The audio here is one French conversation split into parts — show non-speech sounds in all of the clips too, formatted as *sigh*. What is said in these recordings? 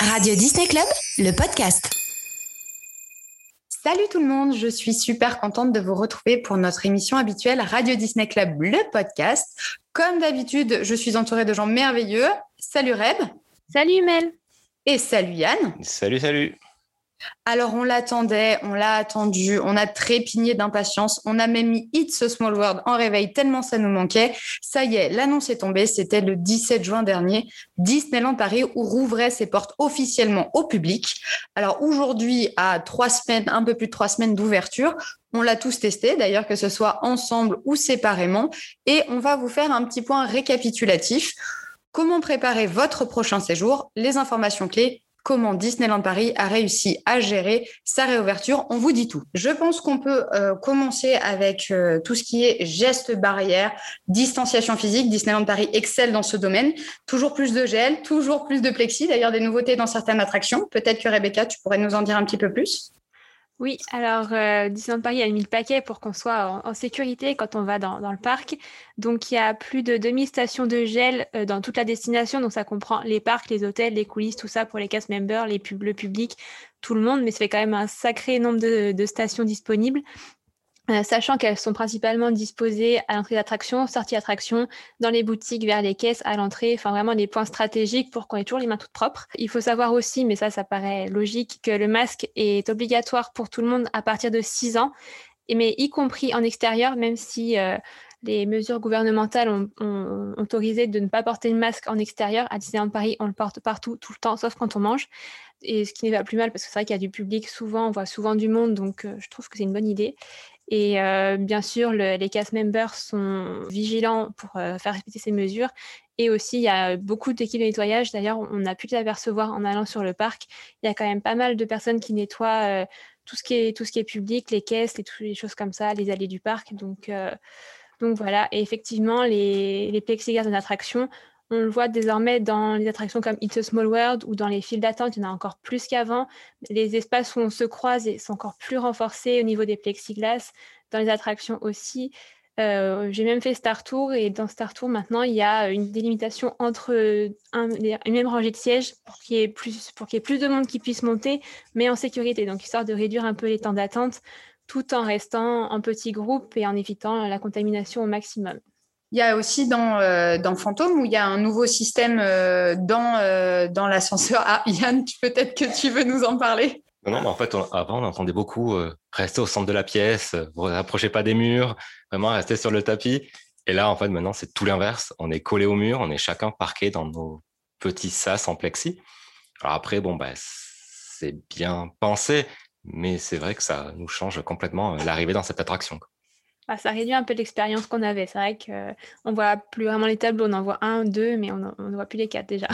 Radio Disney Club, le podcast. Salut tout le monde, je suis super contente de vous retrouver pour notre émission habituelle Radio Disney Club, le podcast. Comme d'habitude, je suis entourée de gens merveilleux. Salut Reb. Salut Mel. Et salut Yann. Salut, salut. Alors on l'attendait, on l'a attendu, on a trépigné d'impatience, on a même mis It's a Small World en réveil tellement ça nous manquait. Ça y est, l'annonce est tombée, c'était le 17 juin dernier, Disneyland Paris rouvrait ses portes officiellement au public. Alors aujourd'hui, à trois semaines, un peu plus de trois semaines d'ouverture, on l'a tous testé, d'ailleurs que ce soit ensemble ou séparément, et on va vous faire un petit point récapitulatif. Comment préparer votre prochain séjour, les informations clés comment Disneyland Paris a réussi à gérer sa réouverture. On vous dit tout. Je pense qu'on peut euh, commencer avec euh, tout ce qui est gestes barrières, distanciation physique. Disneyland Paris excelle dans ce domaine. Toujours plus de gel, toujours plus de plexi. D'ailleurs, des nouveautés dans certaines attractions. Peut-être que Rebecca, tu pourrais nous en dire un petit peu plus? Oui, alors euh, Disneyland Paris a mis le paquet pour qu'on soit en, sécurité quand on va dans, le parc. Donc il y a plus de 2000 stations de gel euh, dans toute la destination. Donc ça comprend les parcs, les hôtels, les coulisses, tout ça pour les cast members, les pub le public, tout le monde. Mais ça fait quand même un sacré nombre de stations disponibles. Euh, sachant qu'elles sont principalement disposées à l'entrée d'attraction, sortie d'attraction, dans les boutiques, vers les caisses, à l'entrée, enfin vraiment des points stratégiques pour qu'on ait toujours les mains toutes propres. Il faut savoir aussi, mais ça, ça paraît logique, que le masque est obligatoire pour tout le monde à partir de 6 ans, mais y compris en extérieur, même si euh, les mesures gouvernementales ont, autorisé de ne pas porter le masque en extérieur. À Disneyland Paris, on le porte partout, tout le temps, sauf quand on mange. Et ce qui n'est pas plus mal, parce que c'est vrai qu'il y a du public souvent, on voit souvent du monde, donc euh, je trouve que c'est une bonne idée. Et euh, bien sûr, les cast members sont vigilants pour euh, faire respecter ces mesures. Et aussi, il y a beaucoup d'équipes de nettoyage. D'ailleurs, on a pu les apercevoir en allant sur le parc. Il y a quand même pas mal de personnes qui nettoient euh, tout, ce qui est, public, les caisses, les, toutes les choses comme ça, les allées du parc. Donc, donc voilà. Et effectivement, les, les plexiglas en attraction, on le voit désormais dans les attractions comme It's a Small World ou dans les files d'attente, il y en a encore plus qu'avant. Les espaces où on se croise sont encore plus renforcés au niveau des plexiglas. Dans les attractions aussi. Euh, j'ai même fait Star Tour et dans Star Tour maintenant il y a une délimitation entre une même rangée de sièges pour qu'il y ait plus pour qu'il y ait plus de monde qui puisse monter, mais en sécurité. Donc histoire de réduire un peu les temps d'attente, tout en restant en petits groupes et en évitant la contamination au maximum. Il y a aussi dans, euh, Fantôme où il y a un nouveau système euh, dans, euh, dans l'ascenseur. Ah, Yann, peut-être que tu veux nous en parler Non, mais en fait, avant, on entendait beaucoup rester au centre de la pièce, vous rapprochez pas des murs, vraiment rester sur le tapis. Et là, en fait, maintenant, c'est tout l'inverse. On est collé au mur, on est chacun parqué dans nos petits sas en plexi. Alors après, bon, bah, c'est bien pensé, mais c'est vrai que ça nous change complètement l'arrivée dans cette attraction. Bah, ça réduit un peu l'expérience qu'on avait. C'est vrai qu'on ne voit plus vraiment les tableaux, on en voit un, deux, mais on ne voit plus les quatre déjà.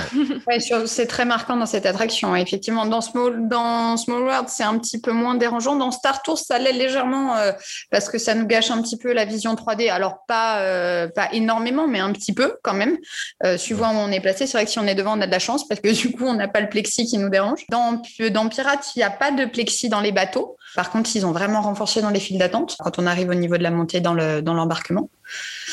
c'est très marquant dans cette attraction. Effectivement, dans Small, dans Small World, c'est un petit peu moins dérangeant. Dans Star Tours, ça l'est légèrement euh, parce que ça nous gâche un petit peu la vision 3D. Alors, pas, euh, pas énormément, mais un petit peu quand même. Euh, suivant où on est placé, c'est vrai que si on est devant, on a de la chance parce que du coup, on n'a pas le plexi qui nous dérange. Dans, dans Pirates, il n'y a pas de plexi dans les bateaux. Par contre, ils ont vraiment renforcé dans les files d'attente quand on arrive au niveau de la montée dans l'embarquement.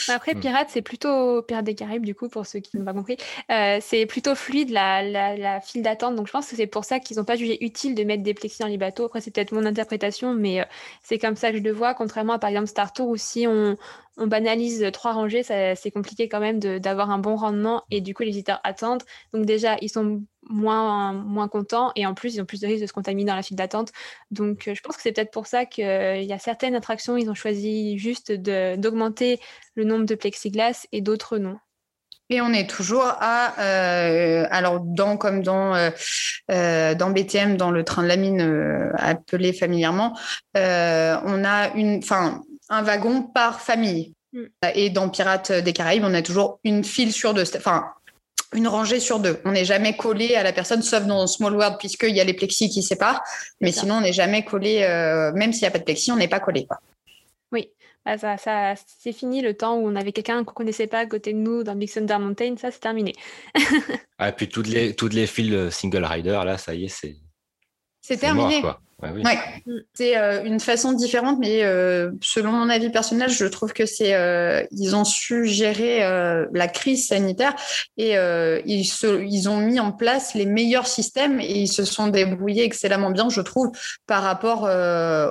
Après, hmm. Pirate, c'est plutôt Pirate des Caraïbes, du coup, pour ceux qui n'ont pas compris. Euh, c'est plutôt fluide la, la, file d'attente. Donc, je pense que c'est pour ça qu'ils n'ont pas jugé utile de mettre des plexis dans les bateaux. Après, c'est peut-être mon interprétation, mais euh, c'est comme ça que je le vois. Contrairement à, par exemple, Star Tour, où si on, on banalise trois rangées, c'est compliqué quand même d'avoir un bon rendement et du coup les visiteurs attendent. Donc déjà, ils sont moins, moins contents et en plus, ils ont plus de risques de se contaminer dans la file d'attente. Donc euh, je pense que c'est peut-être pour ça qu'il y a certaines attractions, ils ont choisi juste d'augmenter le nombre de plexiglas et d'autres non. Et on est toujours à, euh, alors dans comme dans euh, dans BTM, dans le train de la mine appelé familièrement, on a une, enfin un wagon par famille. Mm. Et dans Pirates des Caraïbes, on a toujours une file sur deux, enfin une rangée sur deux. On n'est jamais collé à la personne, sauf dans Small World, puisqu'il y a les plexis qui séparent. Mais sinon, on n'est jamais collé, euh, même s'il n'y a pas de plexi, on n'est pas collé. Bah, ça, ça c'est fini le temps où on avait quelqu'un qu'on connaissait pas à côté de nous dans Big Thunder Mountain, ça c'est terminé. ah, et puis toutes les, toutes les files single rider, là, ça y est, c'est. C'est terminé. Ouais, c'est euh, une façon différente, mais euh, selon mon avis personnel, je trouve que c'est euh, ils ont su gérer la crise sanitaire et ils, se, ils ont mis en place les meilleurs systèmes et ils se sont débrouillés excellemment bien, je trouve, par rapport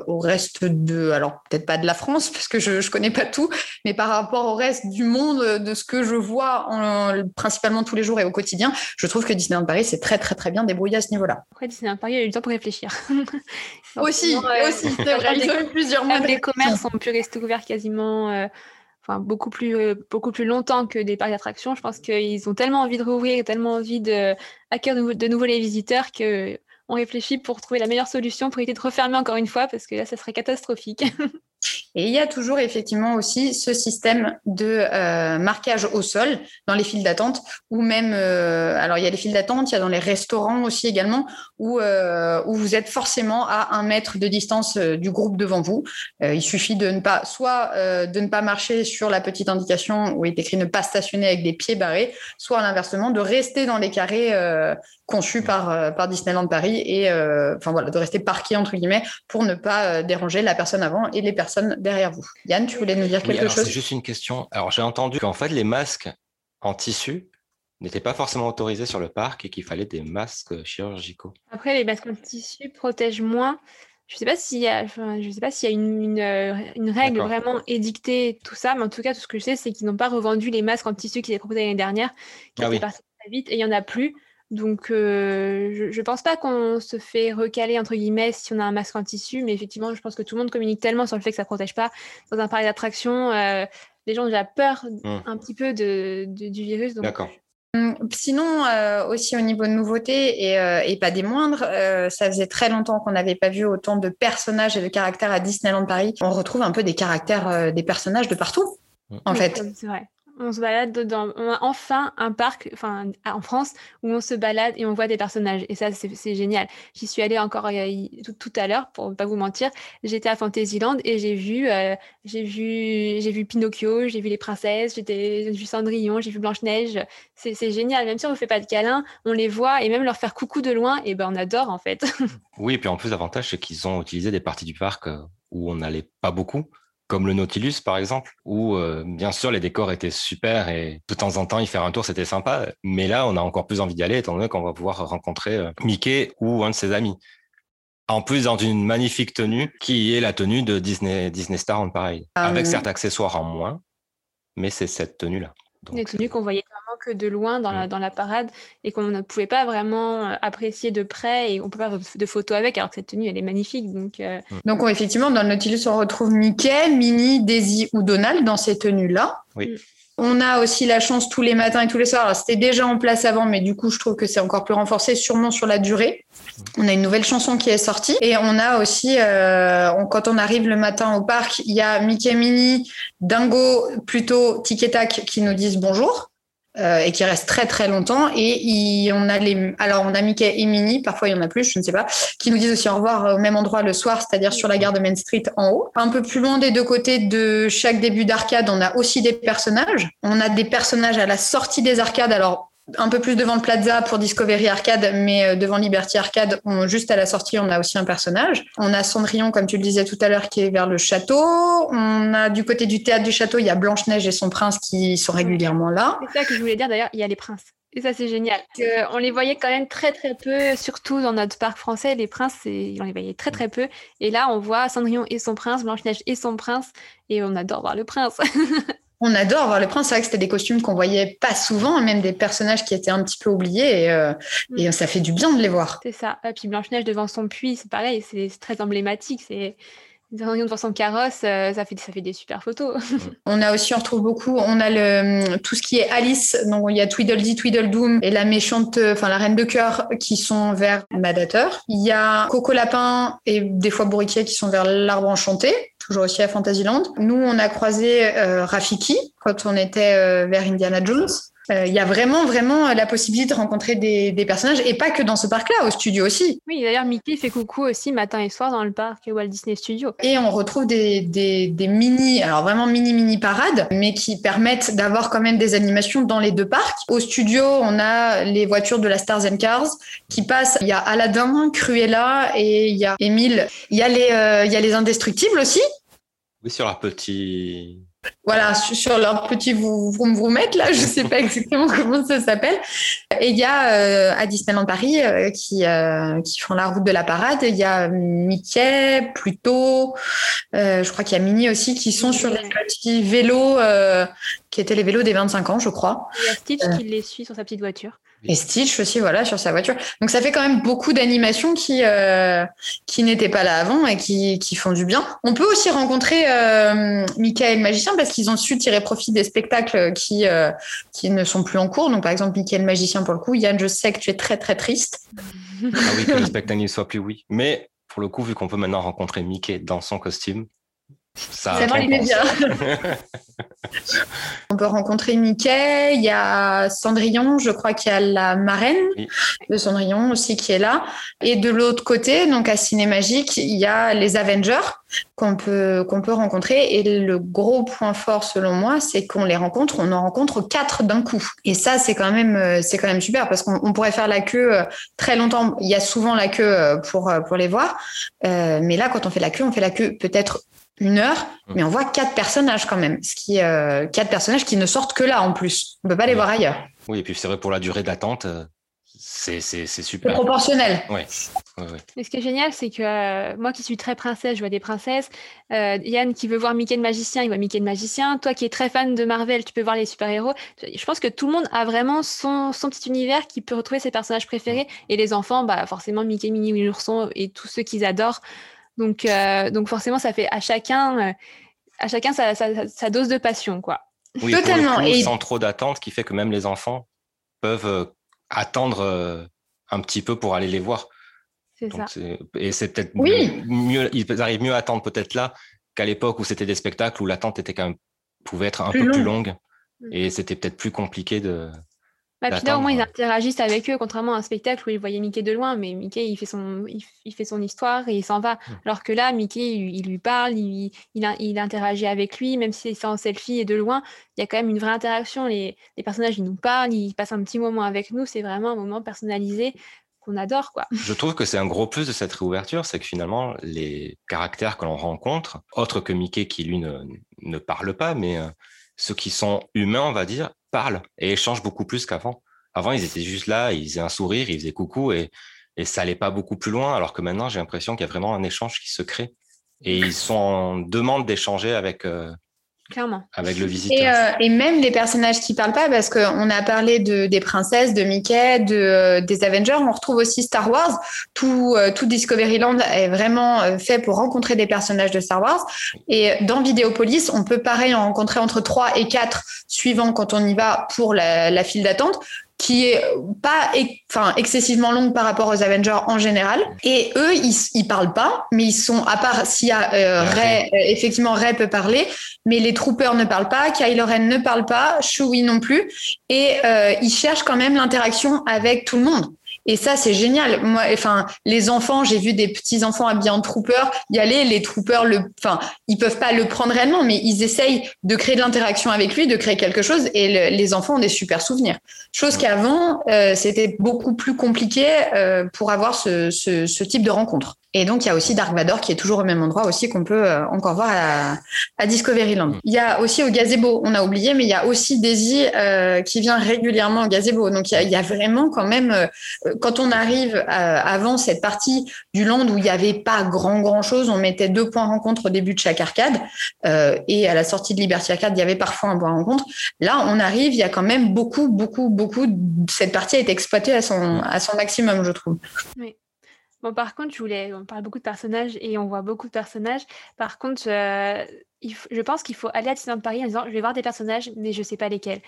au reste de, alors peut-être pas de la France parce que je je connais pas tout, mais par rapport au reste du monde, de ce que je vois en, principalement tous les jours et au quotidien, je trouve que Disneyland Paris c'est très très très bien débrouillé à ce niveau-là. Après Disneyland Paris a eu le temps pour réfléchir. *laughs* aussi, aussi, c'est vrai. Ils ont eu plusieurs mois. Les commerces ont pu rester ouverts quasiment. Euh, enfin, beaucoup plus, euh, beaucoup plus longtemps que des parcs d'attractions. Je pense qu'ils ont tellement envie de rouvrir, tellement envie de accueillir de nouveau les visiteurs que on réfléchit pour trouver la meilleure solution pour éviter de refermer encore une fois parce que là, ça serait catastrophique. *laughs* Et il y a toujours effectivement aussi ce système de euh, marquage au sol dans les files d'attente, ou même, euh, alors il y a les files d'attente, il y a dans les restaurants aussi également, où, euh, où vous êtes forcément à un mètre de distance du groupe devant vous. il suffit de ne pas, soit de ne pas marcher sur la petite indication où il est écrit ne pas stationner avec des pieds barrés, soit à l'inversement de rester dans les carrés conçus par, par Disneyland Paris et enfin voilà, de rester parqué entre guillemets pour ne pas déranger la personne avant et les personnes derrière vous. Yann, tu voulais nous dire quelque chose C'est juste une question. Alors, j'ai entendu qu'en fait, les masques en tissu n'étaient pas forcément autorisés sur le parc et qu'il fallait des masques chirurgicaux. Après, les masques en tissu protègent moins. Je ne sais pas s'il y a, je sais pas s'il y a une, une, règle vraiment édictée, tout ça, mais en tout cas, tout ce que je sais, c'est qu'ils n'ont pas revendu les masques en tissu qu'ils avaient proposés l'année dernière, qui ah étaient partis très vite, et il n'y en a plus. Donc, euh, je ne pense pas qu'on se fait recaler, entre guillemets, si on a un masque en tissu, mais effectivement, je pense que tout le monde communique tellement sur le fait que ça ne protège pas. Dans un parc d'attraction, euh, les gens ont déjà peur mmh. un petit peu de, du virus. D'accord. Hum, sinon, euh, aussi au niveau de nouveautés, et, pas des moindres, ça faisait très longtemps qu'on n'avait pas vu autant de personnages et de caractères à Disneyland Paris. On retrouve un peu des caractères des personnages de partout, mmh. en fait. C'est vrai on se balade dans, on a enfin un parc, enfin en France, où on se balade et on voit des personnages. Et ça, c'est génial. J'y suis allée encore euh, tout, à l'heure, pour ne pas vous mentir. J'étais à Fantasyland et j'ai vu, euh, j'ai vu, j'ai vu Pinocchio, j'ai vu les princesses, j'ai vu Cendrillon, j'ai vu Blanche Neige. C'est génial. Même si on ne fait pas de câlin, on les voit et même leur faire coucou de loin, et ben on adore en fait. *laughs* oui, et puis en plus l'avantage c'est qu'ils ont utilisé des parties du parc euh, où on n'allait pas beaucoup comme le Nautilus par exemple, où euh, bien sûr les décors étaient super et de temps en temps y faire un tour c'était sympa, mais là on a encore plus envie d'y aller étant donné qu'on va pouvoir rencontrer euh, Mickey ou un de ses amis. En plus dans une magnifique tenue qui est la tenue de Disney, Disney Star en pareil, ah avec certains accessoires en moins, mais c'est cette tenue là. Des tenues qu'on voyait que de loin dans, la, mm. dans la parade et qu'on ne pouvait pas vraiment euh, apprécier de près et on peut pas faire de photos avec alors que cette tenue elle est magnifique. Donc, euh. mm. donc effectivement, dans le Nautilus, on retrouve Mickey, Minnie, Daisy ou Donald dans ces tenues-là. Oui. Mm. On a aussi la chance tous les matins et tous les soirs. C'était déjà en place avant, mais du coup, je trouve que c'est encore plus renforcé, sûrement sur la durée. On a une nouvelle chanson qui est sortie et on a aussi, euh, quand on arrive le matin au parc, il y a Mickey Mini, Dingo, plutôt Tic et Tac qui nous disent bonjour. Euh, et qui restent très très longtemps. Et on a les alors on a Mickey et Minnie parfois il y en a plus je ne sais pas qui nous disent aussi au revoir au même endroit le soir c'est-à-dire sur la gare de Main Street en haut. Un peu plus loin des deux côtés de chaque début d'arcade on a aussi des personnages. On a des personnages à la sortie des arcades. Alors un peu plus devant le Plaza pour Discovery Arcade, mais euh, devant Liberty Arcade, juste à la sortie, on a aussi un personnage. On a Cendrillon, comme tu le disais tout à l'heure, qui est vers le château. On a du côté du théâtre du château, il y a Blanche-Neige et son prince qui sont régulièrement là. C'est ça que je voulais dire d'ailleurs, il y a les princes. Et ça, c'est génial. on les voyait quand même très, très peu, surtout dans notre parc français. Les princes, on les voyait très, très peu. Et là, on voit Cendrillon et son prince, Blanche-Neige et son prince. Et on adore voir le prince. *laughs* on adore voir le prince. C'est vrai que c'était des costumes qu'on voyait pas souvent, même des personnages qui étaient un petit peu oubliés. Et, euh, mm. ça fait du bien de les voir. C'est ça. Et puis Blanche-Neige devant son puits, c'est pareil, c'est très emblématique. C'est devant son carrosse, euh, ça fait, ça fait des super photos. *laughs* on a aussi, on retrouve beaucoup, on a le, tout ce qui est Alice, donc il y a Tweedledee, Tweedledum et la méchante, enfin la reine de cœur qui sont vers Madateur. Il y a Coco Lapin et des fois Bourriquet qui sont vers l'arbre enchanté toujours aussi à Fantasyland. Nous, on a croisé euh, Rafiki, quand on était vers Indiana Jones. Euh, il y a vraiment, vraiment la possibilité de rencontrer des, personnages et pas que dans ce parc-là, au studio aussi. Oui, d'ailleurs, Mickey fait coucou aussi matin et soir dans le parc Walt Disney Studio. Et on retrouve des, des, mini, alors vraiment mini, mini parades, mais qui permettent d'avoir quand même des animations dans les deux parcs. Au studio, on a les voitures de la Stars and Cars qui passent. Il y a Aladdin, Cruella et il y a Emile. Il y a les, euh, il y a les Indestructibles aussi. Oui, sur leur petit voilà, sur leur petit vous mettre là, je sais pas exactement *laughs* comment ça s'appelle. Et il y a euh, à Disneyland Paris euh, qui euh, qui font la route de la parade. Il y a Mickey, Pluto, je crois qu'il y a Minnie aussi qui sont sur les petits vélos qui étaient les vélos des 25 ans, je crois. Il y a Stitch qui les suit sur sa petite voiture. Et Stitch aussi, voilà, sur sa voiture. Donc ça fait quand même beaucoup d'animations qui euh, qui n'étaient pas là avant et qui, qui font du bien. On peut aussi rencontrer euh, Mickey et le magicien parce qu'ils ont su tirer profit des spectacles qui euh, qui ne sont plus en cours. Donc par exemple Mickey et le magicien pour le coup. Yann, je sais que tu es très très triste. Ah oui, que le spectacle ne soit plus oui. Mais pour le coup, vu qu'on peut maintenant rencontrer Mickey dans son costume, ça. C'est dans l'immédiat. *laughs* On peut rencontrer Mickey, il y a Cendrillon, je crois qu'il y a la marraine de Cendrillon aussi qui est là. Et de l'autre côté, donc à Cinémagique, il y a les Avengers qu'on peut, qu'on peut rencontrer. Et le gros point fort, selon moi, c'est qu'on les rencontre, on en rencontre quatre d'un coup. Et ça, c'est quand même, c'est quand même super parce qu'on pourrait faire la queue euh, très longtemps. Il y a souvent la queue euh, pour, euh, pour les voir. mais là, quand on fait la queue, on fait la queue peut-être une heure, mm. mais on voit quatre personnages quand même. Ce qui, euh, quatre personnages qui ne sortent que là en plus. On ne peut pas les voir ailleurs. Oui, et puis c'est vrai pour la durée d'attente, euh, c'est super. proportionnel. Oui. ce qui est génial, c'est que euh, moi qui suis très princesse, je vois des princesses. Yann qui veut voir Mickey le magicien, il voit Mickey le magicien. Toi qui es très fan de Marvel, tu peux voir les super-héros. Je pense que tout le monde a vraiment son, son petit univers qui peut retrouver ses personnages préférés. Et les enfants, bah, forcément Mickey, Minnie, Winnie l'ourson et tous ceux qu'ils adorent. Donc, euh, donc forcément, ça fait à chacun, euh, à chacun sa, sa, dose de passion, quoi. Oui, Totalement. et... Sans trop d'attente, qui fait que même les enfants peuvent euh, attendre un petit peu pour aller les voir. C'est ça. Et c'est peut-être mieux, ils arrivent mieux à attendre peut-être là qu'à l'époque où c'était des spectacles où l'attente était quand même pouvait être un peu plus longue mm. et c'était peut-être plus compliqué de bah, puis là, au moins, ils interagissent avec eux, contrairement à un spectacle où ils voyaient Mickey de loin, mais Mickey, il fait son, il, fait son histoire et il s'en va. Hmm. Alors que là, Mickey, il, lui parle, il, il, interagit avec lui, même si c'est en selfie et de loin, il y a quand même une vraie interaction. Les, les personnages, ils nous parlent, ils passent un petit moment avec nous, c'est vraiment un moment personnalisé qu'on adore. quoi. *laughs* Je trouve que c'est un gros plus de cette réouverture, c'est que finalement, les caractères que l'on rencontre, autres que Mickey qui, lui, ne, ne parle pas, mais... Euh, ceux qui sont humains, on va dire, parlent et échangent beaucoup plus qu'avant. Avant, ils étaient juste là, ils faisaient un sourire, ils faisaient coucou et, et ça allait pas beaucoup plus loin. Alors que maintenant, j'ai l'impression qu'il y a vraiment un échange qui se crée et ils sont en demande d'échanger avec, euh, Clairement. Avec le visiteur. Euh, et, même les personnages qui parlent pas, parce qu'on a parlé de, des princesses, de Mickey, de, euh, des Avengers, on retrouve aussi Star Wars. Tout, euh, tout Discoveryland est vraiment fait pour rencontrer des personnages de Star Wars. Et dans Vidéopolis, on peut pareil en rencontrer entre 3 et 4 suivant quand on y va pour la, la file d'attente qui est pas enfin excessivement longue par rapport aux Avengers en général. Et eux ils, ils parlent pas mais ils sont à part s'il y a euh, Ray, euh, effectivement Ray peut parler mais les troopers ne parlent pas Kylo Ren ne parle pas Chewie non plus. Et euh, ils cherchent quand même l'interaction avec tout le monde et ça, c'est génial. Moi, enfin, les enfants, j'ai vu des petits enfants habillés en troopers y aller. Les troopers, le, enfin, ils peuvent pas le prendre réellement, mais ils essayent de créer de l'interaction avec lui, de créer quelque chose. Et les enfants ont des super souvenirs. Chose qu'avant, euh, c'était beaucoup plus compliqué euh, pour avoir ce, ce, ce type de rencontre. Et donc, il y a aussi Dark Vador qui est toujours au même endroit aussi qu'on peut euh, encore voir à, à, Discoveryland. Mm. Il y a aussi au gazebo, on a oublié, mais il y a aussi Daisy euh, qui vient régulièrement au gazebo. Donc, il y a, il y a vraiment quand même, euh, quand on arrive euh, avant cette partie du land où il n'y avait pas grand, grand chose, on mettait deux points rencontre au début de chaque arcade et à la sortie de Liberty Arcade, il y avait parfois un point rencontre. Là, on arrive, il y a quand même beaucoup, beaucoup, beaucoup, cette partie a été exploitée à son, à son maximum, je trouve. Oui. Bon, par contre, je voulais, on parle beaucoup de personnages et on voit beaucoup de personnages. Par contre, euh, je pense qu'il faut aller à Disneyland Paris en disant je vais voir des personnages, mais je ne sais pas lesquels.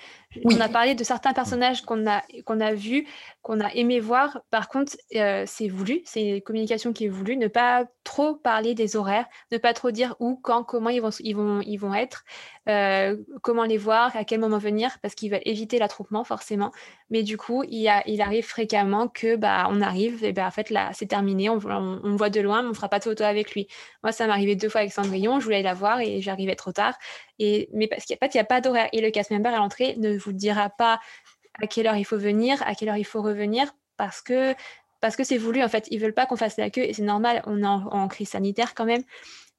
On a parlé de certains personnages qu'on a, qu'on a vus, qu'on a aimé voir. Par contre, euh, c'est voulu, c'est une communication qui est voulue. Ne pas trop parler des horaires, ne pas trop dire où, quand, comment ils vont, ils vont, ils vont être. Euh, comment les voir, à quel moment venir, parce qu'ils veulent éviter l'attroupement forcément. Mais du coup, il, il arrive fréquemment que bah, on arrive, et ben en fait là, c'est terminé, on, voit de loin, mais on fera pas de photo avec lui. Moi, ça m'est arrivé deux fois avec Cendrillon, je voulais la voir et j'arrivais trop tard. Et, mais parce qu'il n'y a, pas d'horaire. Et le cast member à l'entrée ne vous dira pas à quelle heure il faut venir, à quelle heure il faut revenir, parce que parce que c'est voulu en fait. Ils veulent pas qu'on fasse la queue et c'est normal. On est en, crise sanitaire quand même.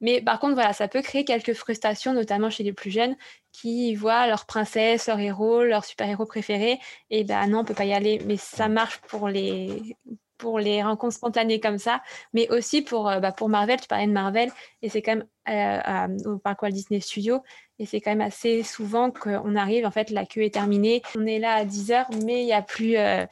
Mais par contre, voilà, ça peut créer quelques frustrations, notamment chez les plus jeunes, qui voient leur princesse, leur héros, leur super-héros préféré, et ben non, on peut pas y aller. Mais ça marche pour les rencontres spontanées comme ça, mais aussi pour, euh, bah, pour Marvel, tu parlais de Marvel, et c'est quand même euh, au Parc Walt Disney Studio, et c'est quand même assez souvent qu'on arrive, en fait, la queue est terminée, on est là à 10 heures, mais il n'y a plus, euh,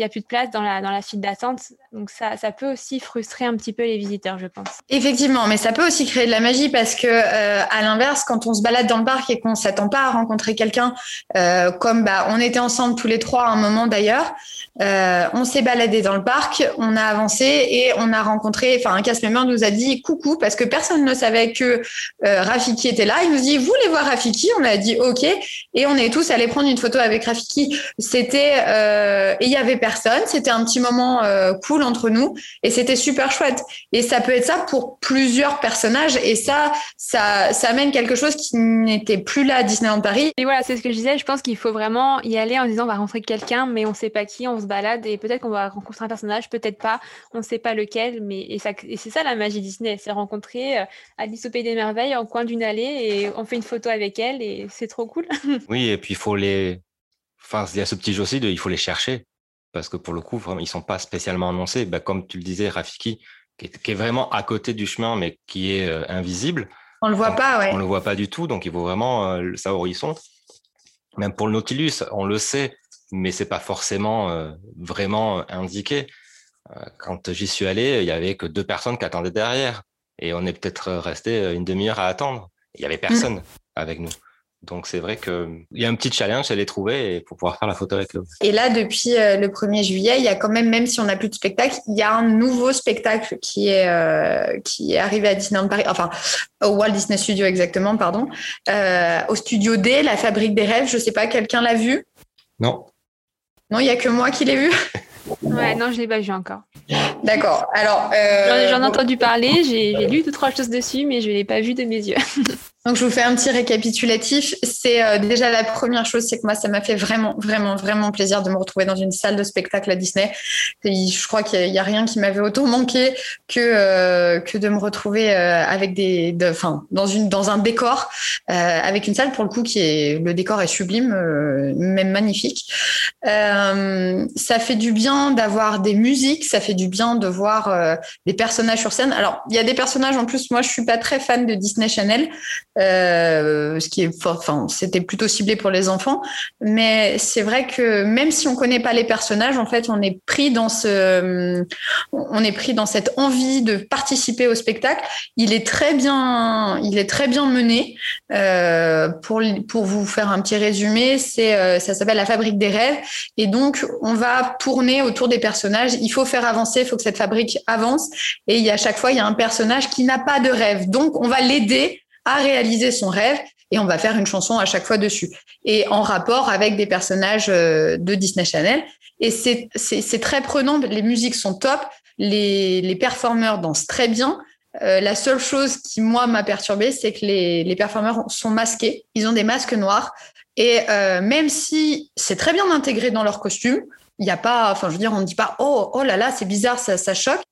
a plus de place dans la, dans la file d'attente. Donc ça, ça peut aussi frustrer un petit peu les visiteurs, je pense. Effectivement, mais ça peut aussi créer de la magie parce que euh, à l'inverse, quand on se balade dans le parc et qu'on s'attend pas à rencontrer quelqu'un, euh, comme bah, on était ensemble tous les trois à un moment d'ailleurs, euh, on s'est baladé dans le parc, on a avancé et on a rencontré, enfin un casse member nous a dit coucou parce que personne ne savait que Rafiki était là. Il nous dit vous voulez voir Rafiki? On a dit ok et on est tous allés prendre une photo avec Rafiki. C'était et il y avait personne. C'était un petit moment euh, cool entre nous et c'était super chouette. Et ça peut être ça pour plusieurs personnages et ça, ça, amène quelque chose qui n'était plus là à Disneyland Paris. Et voilà, c'est ce que je disais. Je pense qu'il faut vraiment y aller en disant on va rencontrer quelqu'un, mais on sait pas qui, on se balade et peut-être qu'on va rencontrer un personnage, peut-être pas, on sait pas lequel. Mais et, c'est ça la magie Disney, c'est rencontrer euh, Alice au pays des merveilles en coin d'une allée et on fait une photo avec elle et c'est trop cool. *laughs* oui, et puis il faut les Enfin, il y a ce petit jeu aussi de il faut les chercher parce que pour le coup, vraiment, ils sont pas spécialement annoncés. Bah, comme tu le disais, Rafiki, qui est, vraiment à côté du chemin, mais qui est euh, invisible. On le voit pas, ouais. On le voit pas du tout, donc il faut vraiment euh, savoir où ils sont. Même pour le Nautilus, on le sait, mais c'est pas forcément euh, vraiment indiqué. quand j'y suis allé, il y avait que deux personnes qui attendaient derrière, et on est peut-être resté une demi-heure à attendre. Il y avait mmh. personne avec nous. Donc c'est vrai qu'il y a un petit challenge à les trouver pour pouvoir faire la photo avec eux. Et là, depuis euh, le 1er juillet, il y a quand même, même si on n'a plus de spectacle, il y a un nouveau spectacle qui est, euh, qui est arrivé à Disneyland Paris, enfin au Walt Disney Studio exactement, pardon, euh, au Studio D, la Fabrique des rêves. Je ne sais pas, quelqu'un l'a vu? Non. Non, il n'y a que moi qui l'ai vu? *laughs* Ouais, non, je ne l'ai pas vu encore. D'accord. Alors, j'en ai entendu parler, j'ai lu deux trois choses dessus, mais je ne l'ai pas vu de mes yeux. *laughs* Donc, je vous fais un petit récapitulatif. C'est euh, déjà la première chose, c'est que moi, ça m'a fait vraiment, vraiment, vraiment plaisir de me retrouver dans une salle de spectacle à Disney. je crois qu'il n'y a, rien qui m'avait autant manqué que euh, que de me retrouver euh, avec des, enfin, dans une dans un décor avec une salle pour le coup qui est le décor est sublime, même magnifique. ça fait du bien d'avoir des musiques, ça fait du bien de voir des personnages sur scène. Alors, il y a des personnages en plus. Moi, je suis pas très fan de Disney Channel. Euh, ce qui est, enfin, c'était plutôt ciblé pour les enfants. Mais c'est vrai que même si on connaît pas les personnages, en fait, on est pris dans ce, on est pris dans cette envie de participer au spectacle. Il est très bien, il est très bien mené. Euh, pour pour vous faire un petit résumé, c'est euh, ça s'appelle la fabrique des rêves. Et donc, on va tourner autour des personnages. Il faut faire avancer, il faut que cette fabrique avance. Et il y a à chaque fois, il y a un personnage qui n'a pas de rêve. Donc, on va l'aider à réaliser son rêve et on va faire une chanson à chaque fois dessus. Et en rapport avec des personnages euh, de Disney Channel. Et c'est très prenant, les musiques sont top, les, les performeurs dansent très bien. Euh, la seule chose qui, moi, m'a perturbée, c'est que les, les performeurs sont masqués. Ils ont des masques noirs. Et euh, même si c'est très bien intégré dans leur costume, il n'y a pas, enfin, je veux dire, on ne dit pas, oh, oh là là, c'est bizarre, ça, ça choque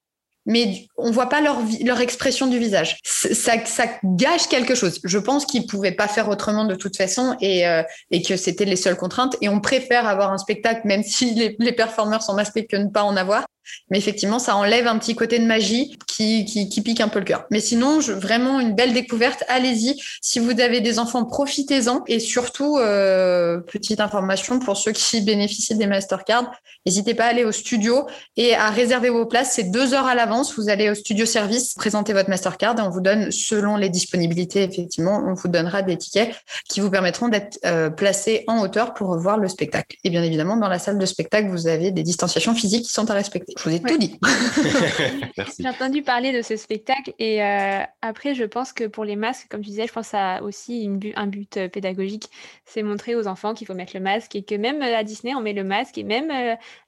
mais on voit pas leur, leur expression du visage. Ça, ça gâche quelque chose. Je pense qu'ils pouvaient pas faire autrement de toute façon et, euh, et que c'était les seules contraintes. Et on préfère avoir un spectacle, même si les, les performeurs sont masqués, que ne pas en avoir. Mais effectivement, ça enlève un petit côté de magie qui, qui, qui pique un peu le cœur. Mais sinon, je, vraiment une belle découverte. Allez-y. Si vous avez des enfants, profitez-en. Et surtout, euh, petite information pour ceux qui *laughs* bénéficient des Mastercards, n'hésitez pas à aller au studio et à réserver vos places. C'est deux heures à l'avance. Vous allez au studio service, présenter votre Mastercard et on vous donne, selon les disponibilités, effectivement, on vous donnera des tickets qui vous permettront d'être euh, placés en hauteur pour voir le spectacle. Et bien évidemment, dans la salle de spectacle, vous avez des distanciations physiques qui sont à respecter. Je vous ai tout dit. *laughs* J'ai entendu parler de ce spectacle et euh, après, je pense que pour les masques, comme tu disais, je pense à aussi un but euh, pédagogique. C'est montrer aux enfants qu'il faut mettre le masque et que même à Disney, on met le masque et même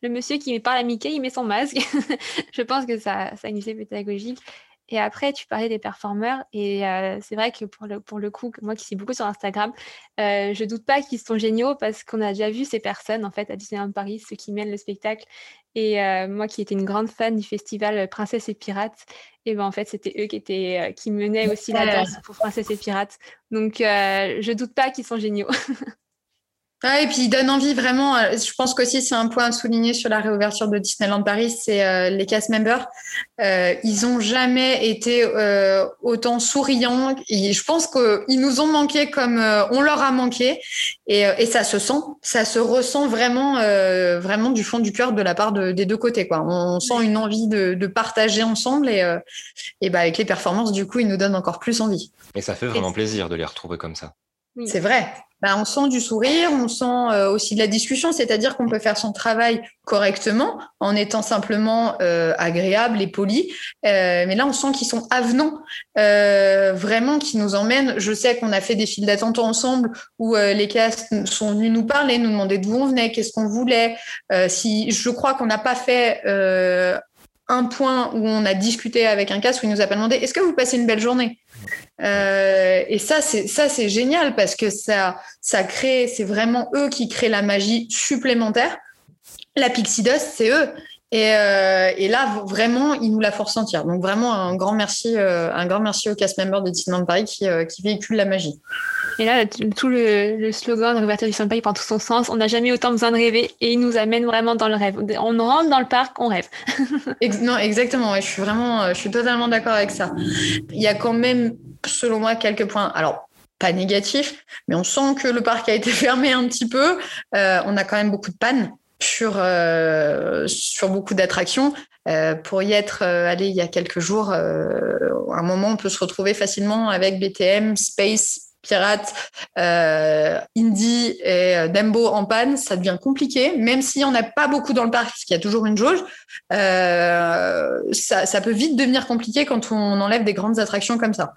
le monsieur qui parle à Mickey, il met son masque. *laughs* je pense que ça, ça a une idée pédagogique. Et après, tu parlais des performeurs. Et euh, c'est vrai que pour le, pour le coup, moi qui suis beaucoup sur Instagram, euh, je doute pas qu'ils sont géniaux parce qu'on a déjà vu ces personnes en fait à Disneyland Paris, ceux qui mènent le spectacle. Et euh, moi qui étais une grande fan du festival Princesse et Pirates, et ben en fait c'était eux qui étaient qui menaient aussi la danse pour Princesse et Pirates. Donc je doute pas qu'ils sont géniaux. *laughs* Ah, et puis il donne envie vraiment. Euh, je pense qu'aussi c'est un point à souligner sur la réouverture de Disneyland Paris, c'est euh, les cast members. Euh, ils ont jamais été euh, autant souriants. Et je pense qu'ils nous ont manqué comme on leur a manqué, et, et, ça se sent, ça se ressent vraiment, vraiment du fond du cœur de la part de, des deux côtés. Quoi. On, sent une envie de, de partager ensemble, et, et bah, avec les performances, du coup, ils nous donnent encore plus envie. Et ça fait vraiment plaisir de les retrouver comme ça. C'est vrai. Bah, on sent du sourire, on sent euh, aussi de la discussion, c'est-à-dire qu'on peut faire son travail correctement en étant simplement euh, agréable et poli. Euh, mais là, on sent qu'ils sont avenants, vraiment, qui nous emmènent. Je sais qu'on a fait des files d'attente ensemble où les castes sont venus nous parler, nous demander d'où on venait, qu'est-ce qu'on voulait. si je crois qu'on n'a pas fait un point où on a discuté avec un casque où il nous a pas demandé est-ce que vous passez une belle journée? Euh, et ça, c'est ça, c'est génial parce que ça, ça crée, c'est vraiment eux qui créent la magie supplémentaire. La Pixie Dust, c'est eux. Et, euh, et, là, vraiment, ils nous la font sentir. Donc vraiment, un grand merci, euh, un grand merci au cast member de Disneyland Paris qui, euh, qui véhicule la magie. Et là, tout le, le slogan de du Disneyland Paris prend tout son sens. On n'a jamais autant besoin de rêver et il nous amène vraiment dans le rêve. On rentre dans le parc, on rêve. *laughs* non, exactement. je suis vraiment, je suis totalement d'accord avec ça. Il y a quand même selon moi, quelques points. Alors, pas négatifs, mais on sent que le parc a été *laughs* fermé un petit peu. Euh, on a quand même beaucoup de pannes sur, euh, sur beaucoup d'attractions. Euh, pour y être allé il y a quelques jours, à un moment, on peut se retrouver facilement avec BTM, Space, Pirates, euh, Indy et euh, Dembo en panne, ça devient compliqué. Même si on n'a pas beaucoup dans le parc, parce qu'il y a toujours une jauge, euh, ça, peut vite devenir compliqué quand on enlève des grandes attractions comme ça.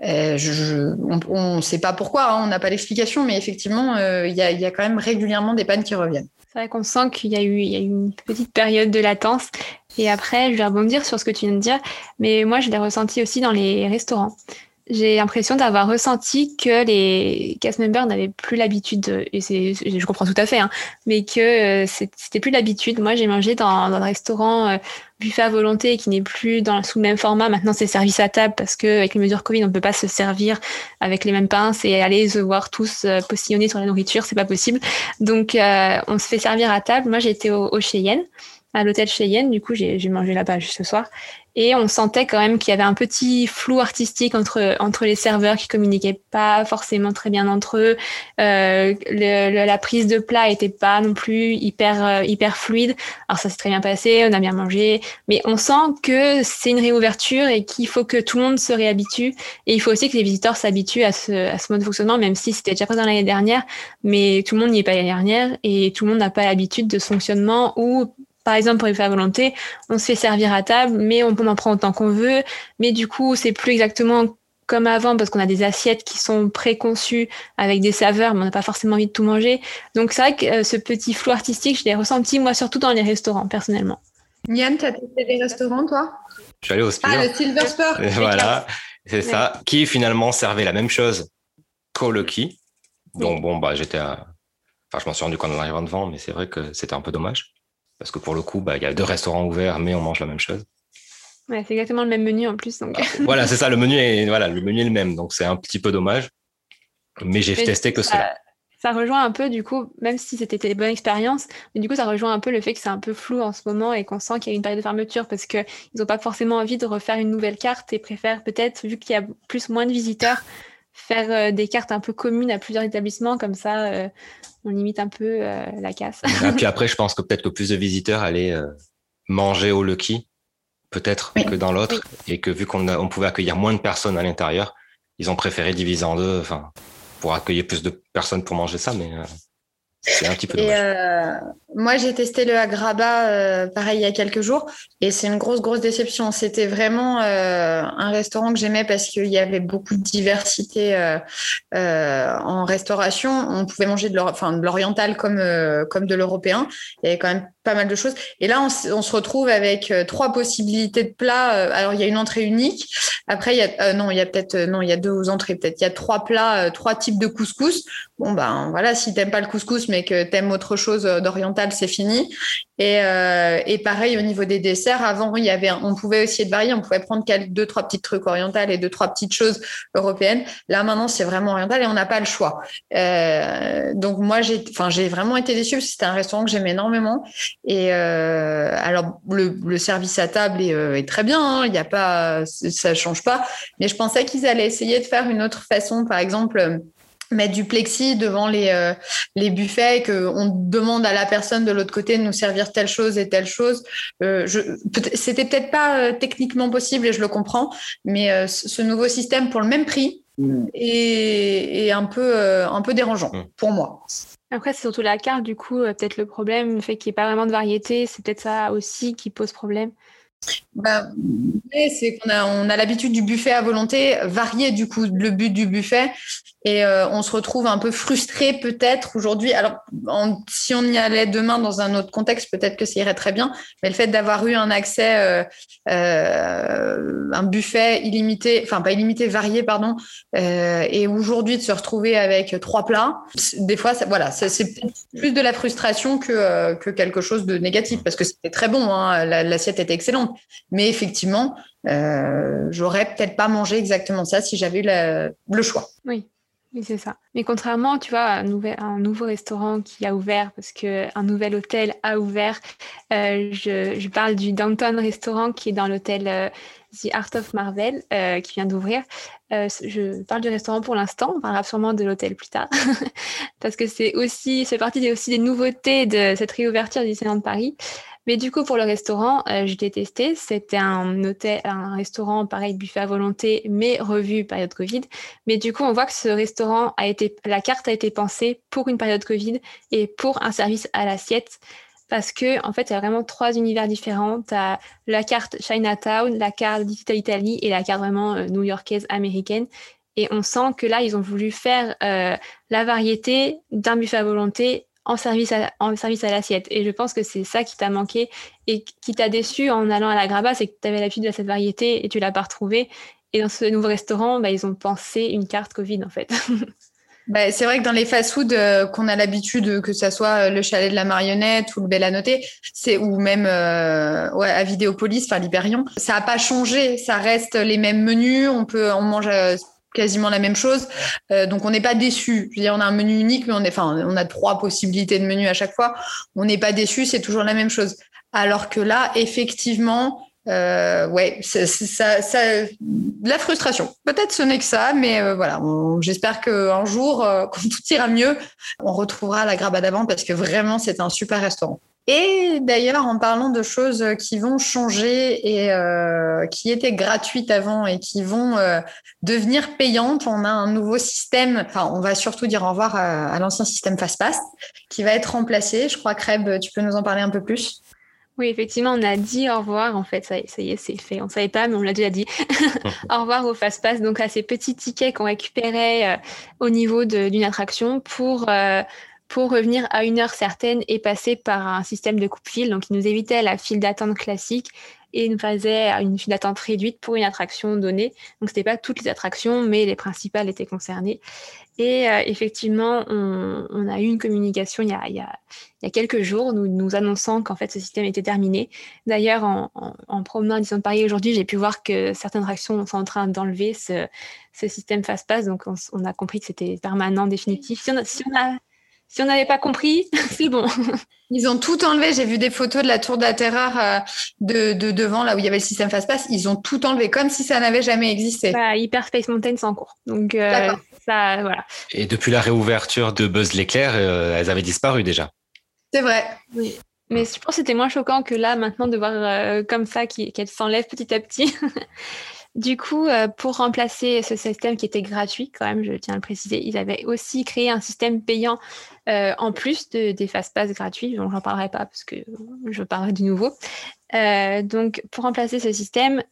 on ne sait pas pourquoi, hein, on n'a pas l'explication, mais effectivement, il y, a, quand même régulièrement des pannes qui reviennent. C'est vrai qu'on sent qu'il a y a eu une petite période de latence. Et après, je vais rebondir sur ce que tu viens de dire, mais moi, je l'ai ressenti aussi dans les restaurants j'ai l'impression d'avoir ressenti que les cast members n'avaient plus l'habitude, et c'est, je comprends tout à fait, hein, mais que euh, c'était plus l'habitude. Moi, j'ai mangé dans, dans un restaurant euh, buffet à volonté qui n'est plus dans, sous le même format. Maintenant, c'est service à table parce que avec les mesures Covid, on ne peut pas se servir avec les mêmes pinces et aller se voir tous euh, postillonner sur la nourriture, c'est pas possible. Donc, euh, on se fait servir à table. Moi, j'étais au, au Cheyenne à l'hôtel Cheyenne. Du coup, j'ai mangé là-bas juste ce soir. Et on sentait quand même qu'il y avait un petit flou artistique entre, entre les serveurs qui communiquaient pas forcément très bien entre eux. Euh, le, la prise de plat était pas non plus hyper, euh, hyper fluide. Alors ça s'est très bien passé, on a bien mangé. Mais on sent que c'est une réouverture et qu'il faut que tout le monde se réhabitue. Et il faut aussi que les visiteurs s'habituent à ce, à ce mode de fonctionnement, même si c'était déjà présent l'année dernière. Mais tout le monde n'y est pas l'année dernière et tout le monde n'a pas l'habitude de ce fonctionnement où par exemple, pour les faire volonté, on se fait servir à table, mais on, en prend autant qu'on veut. Mais du coup, c'est plus exactement comme avant parce qu'on a des assiettes qui sont préconçues avec des saveurs, mais on n'a pas forcément envie de tout manger. Donc c'est vrai que euh, ce petit flou artistique, je l'ai ressenti moi surtout dans les restaurants personnellement. Yann, tu as testé des restaurants toi? Je suis allé au Spire. Ah, le Silver Spur. voilà, c'est ça. Qui finalement servait la même chose qu'au Lucky. Donc bon, bah j'étais à... Enfin, je m'en suis rendu compte en arrivant devant, mais c'est vrai que c'était un peu dommage. Parce que pour le coup, bah, il y a deux restaurants ouverts, mais on mange la même chose. Ouais, c'est exactement le même menu en plus. Donc... Ah, voilà, c'est ça, le menu est voilà, le menu est le même, donc c'est un petit peu dommage. Mais j'ai testé que cela. Ça rejoint un peu, du coup, même si c'était une bonne expérience, mais du coup, ça rejoint un peu le fait que c'est un peu flou en ce moment et qu'on sent qu'il y a une période de fermeture parce qu'ils n'ont pas forcément envie de refaire une nouvelle carte et préfèrent peut-être, vu qu'il y a plus moins de visiteurs, faire euh, des cartes un peu communes à plusieurs établissements, comme ça, euh, on limite un peu euh, la casse. Et *laughs* puis après, je pense que peut-être que plus de visiteurs allaient manger au Lucky, peut-être que dans l'autre, et que vu qu'on on pouvait accueillir moins de personnes à l'intérieur, ils ont préféré diviser en deux, enfin, pour accueillir plus de personnes pour manger ça, mais C'est un petit peu Et euh, moi, j'ai testé le Agraba, euh, pareil, il y a quelques jours, et c'est une grosse, grosse déception. C'était vraiment euh, un restaurant que j'aimais parce qu'il y avait beaucoup de diversité en restauration. On pouvait manger de l'oriental comme, comme de l'européen. Il y avait quand même pas mal de choses. Et là, on, se retrouve avec euh, trois possibilités de plats. Euh, Alors, il y a une entrée unique. Après, il y a, euh, non, il y a peut-être, non, il y a deux entrées peut-être. Il y a trois plats, trois types de couscous. Bon, ben voilà, si t'aimes pas le couscous, mais que t'aimes autre chose d'oriental, c'est fini. Et, et pareil, au niveau des desserts, avant, il y avait, on pouvait aussi être varié. On pouvait prendre quel- deux, trois petits trucs orientales et deux, trois petites choses européennes. Là, maintenant, c'est vraiment oriental et on n'a pas le choix. Donc, moi, j'ai, enfin, j'ai vraiment été déçue parce c'était un restaurant que j'aimais énormément. Et euh, alors, le, le service à table est, euh, est très bien. hein. Il n'y a pas, ça change pas. Mais je pensais qu'ils allaient essayer de faire une autre façon, par exemple. euh, mettre du plexi devant les, euh, les buffets et qu'on demande à la personne de l'autre côté de nous servir telle chose et telle chose. Euh, peut c'était peut-être pas euh, techniquement possible et je le comprends, mais ce nouveau système pour le même prix est, est un, peu, un peu dérangeant Mm. pour moi. Après, c'est surtout la carte, du coup, euh, peut-être le problème, le fait qu'il n'y ait pas vraiment de variété, c'est peut-être ça aussi qui pose problème. Bah, c'est qu'on a, on a l'habitude du buffet à volonté, varier du coup le but du buffet, et euh, on se retrouve un peu frustré peut-être aujourd'hui. Alors, si on y allait demain dans un autre contexte, peut-être que ça irait très bien, mais le fait d'avoir eu un accès, euh, euh, un buffet illimité, enfin pas illimité, varié, pardon, euh, et aujourd'hui de se retrouver avec trois plats, des fois, ça- voilà, c'est plus de la frustration que, euh, que quelque chose de négatif, parce que c'était très bon, hein, la- l'assiette était excellente. Mais effectivement, euh, j'aurais peut-être pas mangé exactement ça si j'avais eu la- le choix. Oui, oui, c'est ça. Mais contrairement, tu vois, à un, nouveau restaurant qui a ouvert, parce qu'un nouvel hôtel a ouvert, euh, je, parle du Downtown Restaurant qui est dans l'hôtel euh, The Art of Marvel, euh, qui vient d'ouvrir. Euh, je parle du restaurant pour l'instant, on parlera sûrement de l'hôtel plus tard, *laughs* parce que c'est aussi, c'est partie aussi des nouveautés de cette réouverture du Disneyland Paris. Mais du coup, pour le restaurant, euh, je l'ai testé. C'était un hôtel, un restaurant pareil, buffet à volonté, mais revu période Covid. Mais du coup, on voit que ce restaurant a été, la carte a été pensée pour une période Covid et pour un service à l'assiette. Parce que, en fait, il y a vraiment trois univers différents. Tu as la carte Chinatown, la carte Digital Italy et la carte vraiment euh, new-yorkaise américaine. Et on sent que là, ils ont voulu faire euh, la variété d'un buffet à volonté en service à, en service à l'assiette. Et je pense que c'est ça qui t'a manqué et qui t'a déçu en allant à la Graba, c'est que tu avais l'habitude de cette variété et tu l'as pas retrouvée. Et dans ce nouveau restaurant, bah, ils ont pensé une carte Covid en fait. *laughs* Bah, c'est vrai que dans les fast-food euh, qu'on a l'habitude, que ça soit le chalet de la marionnette ou le Bel à noter, c'est ou même euh, à Vidéopolis, enfin Libérion, ça n'a pas changé, ça reste les mêmes menus, on peut, on mange euh, quasiment la même chose, euh, donc on n'est pas déçu. Je veux dire, on a un menu unique, mais on est, enfin, on a trois possibilités de menus à chaque fois, on n'est pas déçu, c'est toujours la même chose. Alors que là, effectivement, euh, ouais, ça, ça, la frustration. Peut-être ce n'est que ça, mais euh, voilà. J'espère qu'un jour, *laughs* quand tout ira mieux, on retrouvera la Graba d'avant parce que vraiment, c'est un super restaurant. Et d'ailleurs, en parlant de choses qui vont changer et euh, qui étaient gratuites avant et qui vont euh, devenir payantes, on a un nouveau système. Enfin, on va surtout dire au revoir à, à l'ancien système FastPass qui va être remplacé. Je crois, Kreb, tu peux nous en parler un peu plus? Oui, effectivement, on a dit au revoir. En fait, ça, y- ça y est, c'est fait. On ne savait pas, mais on l'a déjà dit. *laughs* au revoir au fast-pass, donc à ces petits tickets qu'on récupérait euh, au niveau d'une attraction pour, euh, pour revenir à une heure certaine et passer par un système de coupe-fil. Donc, il nous évitait la file d'attente classique et nous faisait une file d'attente réduite pour une attraction donnée. Donc, ce n'était pas toutes les attractions, mais les principales étaient concernées. Et euh, effectivement, on, a eu une communication il y a, quelques jours, nous, annonçant qu'en fait ce système était terminé. D'ailleurs, en, en, en promenant à Disneyland Paris aujourd'hui, j'ai pu voir que certaines attractions sont en train d'enlever ce, ce système fast-pass. Donc, on, a compris que c'était permanent, définitif. Si on a- si on n'avait pas compris, *laughs* c'est bon. Ils ont tout enlevé. J'ai vu des photos de la tour de la Terreur euh, de, de devant, là où il y avait le système FastPass. Ils ont tout enlevé, comme si ça n'avait jamais existé. Bah, Hyper Space Mountain, c'est en cours. Donc, euh, D'accord. ça, voilà. Et depuis la réouverture de Buzz l'éclair, euh, elles avaient disparu déjà. C'est vrai. Mais je pense que c'était moins choquant que là, maintenant, de voir euh, comme ça, qui- qu'elle s'enlève petit à petit. *laughs* Du coup, euh, pour remplacer ce système qui était gratuit, quand même, je tiens à le préciser, ils avaient aussi créé un système payant euh, en plus de, des fast-pass gratuits. Donc, j'en parlerai pas parce que je parlerai du nouveau. Euh, donc, pour remplacer ce système,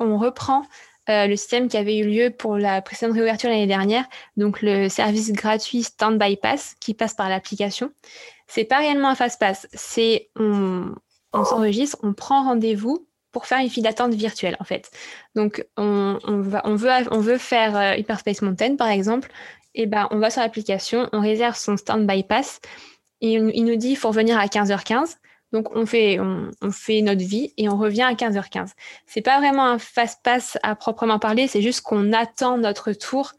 on reprend le système qui avait eu lieu pour la précédente réouverture l'année dernière, donc le service gratuit Standby Pass qui passe par l'application. C'est pas réellement un fast-pass, c'est on s'enregistre, on prend rendez-vous pour faire une file d'attente virtuelle, en fait. Donc, on, veut, faire euh, Hyperspace Mountain, par exemple. Et eh ben, on va sur l'application, on réserve son standby pass et il nous dit il faut revenir à 15h15. Donc, on fait, on, fait notre vie et on revient à 15h15. C'est pas vraiment un fast-pass à proprement parler, c'est juste qu'on attend notre tour